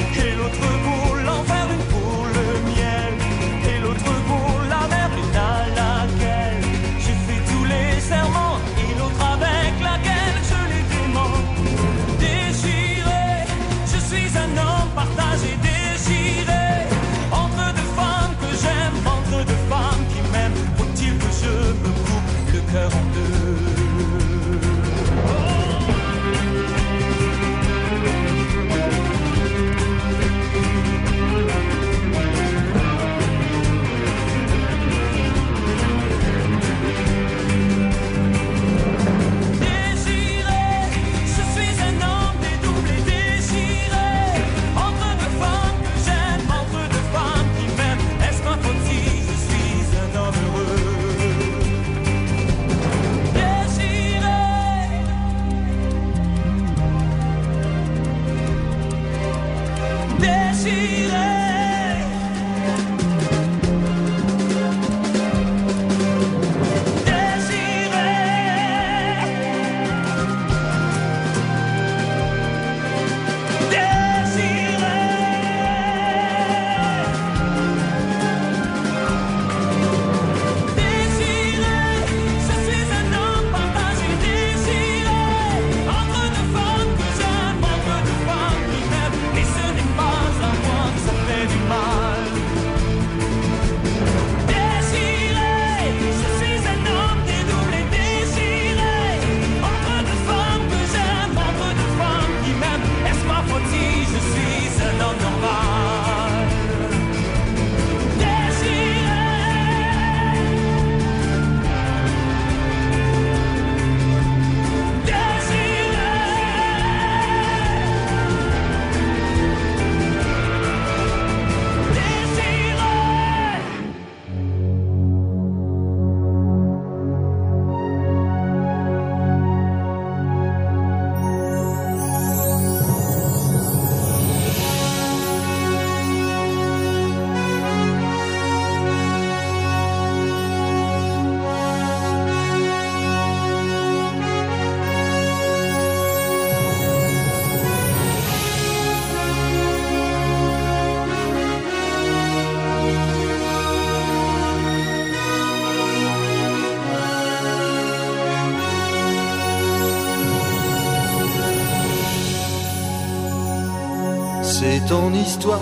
Speaker 8: ton histoire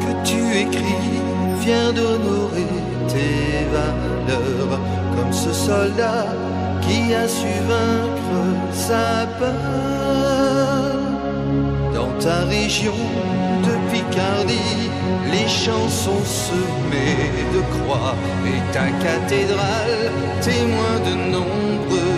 Speaker 8: que tu écris, viens d'honorer tes valeurs, comme ce soldat qui a su vaincre sa peur. Dans ta région de Picardie, les champs sont semés de croix et ta cathédrale témoin de nombreux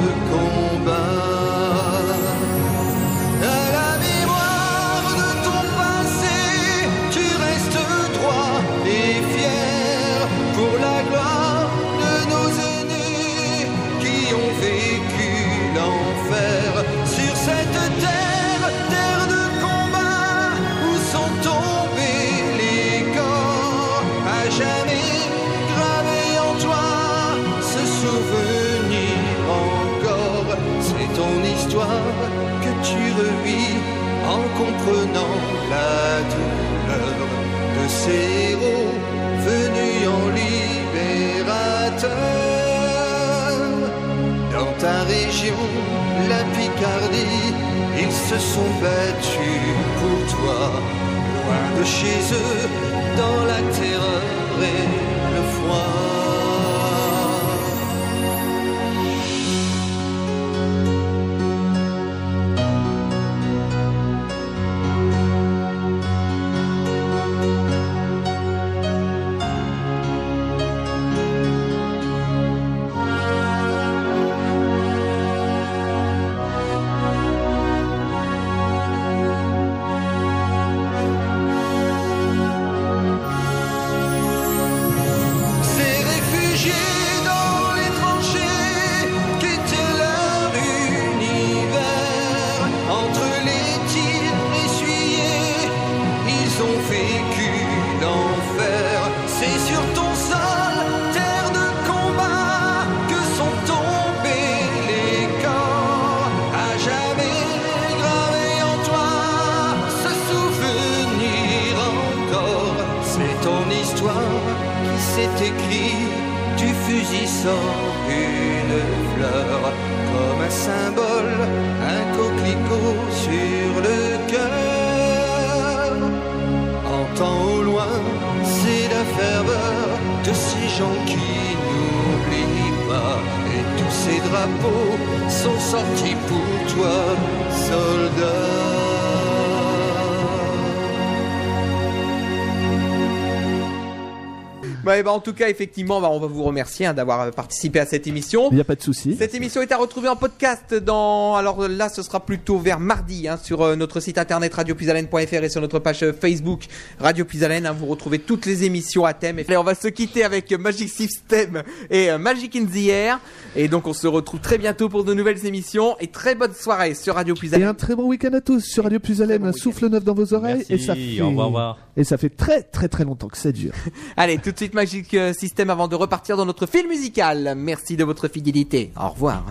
Speaker 8: comprenant la douleur de ces héros venus en libérateur. Dans ta région, la Picardie, ils se sont battus pour toi, loin de chez eux, dans la terreur et le froid. En
Speaker 1: tout cas, effectivement, bah, on va vous remercier hein, d'avoir euh, participé à cette émission.
Speaker 3: Il n'y a pas de souci.
Speaker 1: Cette émission est à retrouver en podcast dans. Alors là, ce sera plutôt vers mardi hein, sur euh, notre site internet radiopuisalène.fr et sur notre page euh, Facebook Radio Puisalène. hein, vous retrouvez toutes les émissions à thème. Et on va se quitter avec Magic System et euh, Magic in the Air. Et donc, on se retrouve très bientôt pour de nouvelles émissions. Et très bonne soirée sur Radio
Speaker 3: Et
Speaker 1: Puisalène.
Speaker 3: un très bon week-end à tous sur Radio Puisalène. Un souffle neuf dans vos oreilles.
Speaker 4: Merci,
Speaker 3: et ça fait...
Speaker 4: au revoir, au revoir.
Speaker 3: Et ça fait très très très longtemps que ça dure. [LAUGHS]
Speaker 1: Allez, tout de suite Magic euh, System avant de repartir dans notre film musical. Merci de votre fidélité. Au revoir.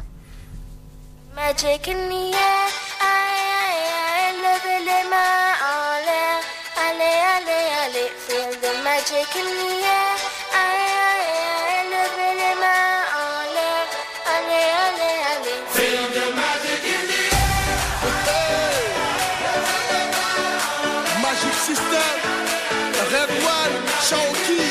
Speaker 17: Magic in the air, aïe aïe aïe, levez les mains en l'air, allez allez allez, feel the magic in the air, aïe aïe aïe, levez les mains en l'air, allez allez allez, feel the magic in the
Speaker 18: Magic System, Red One, Shawky.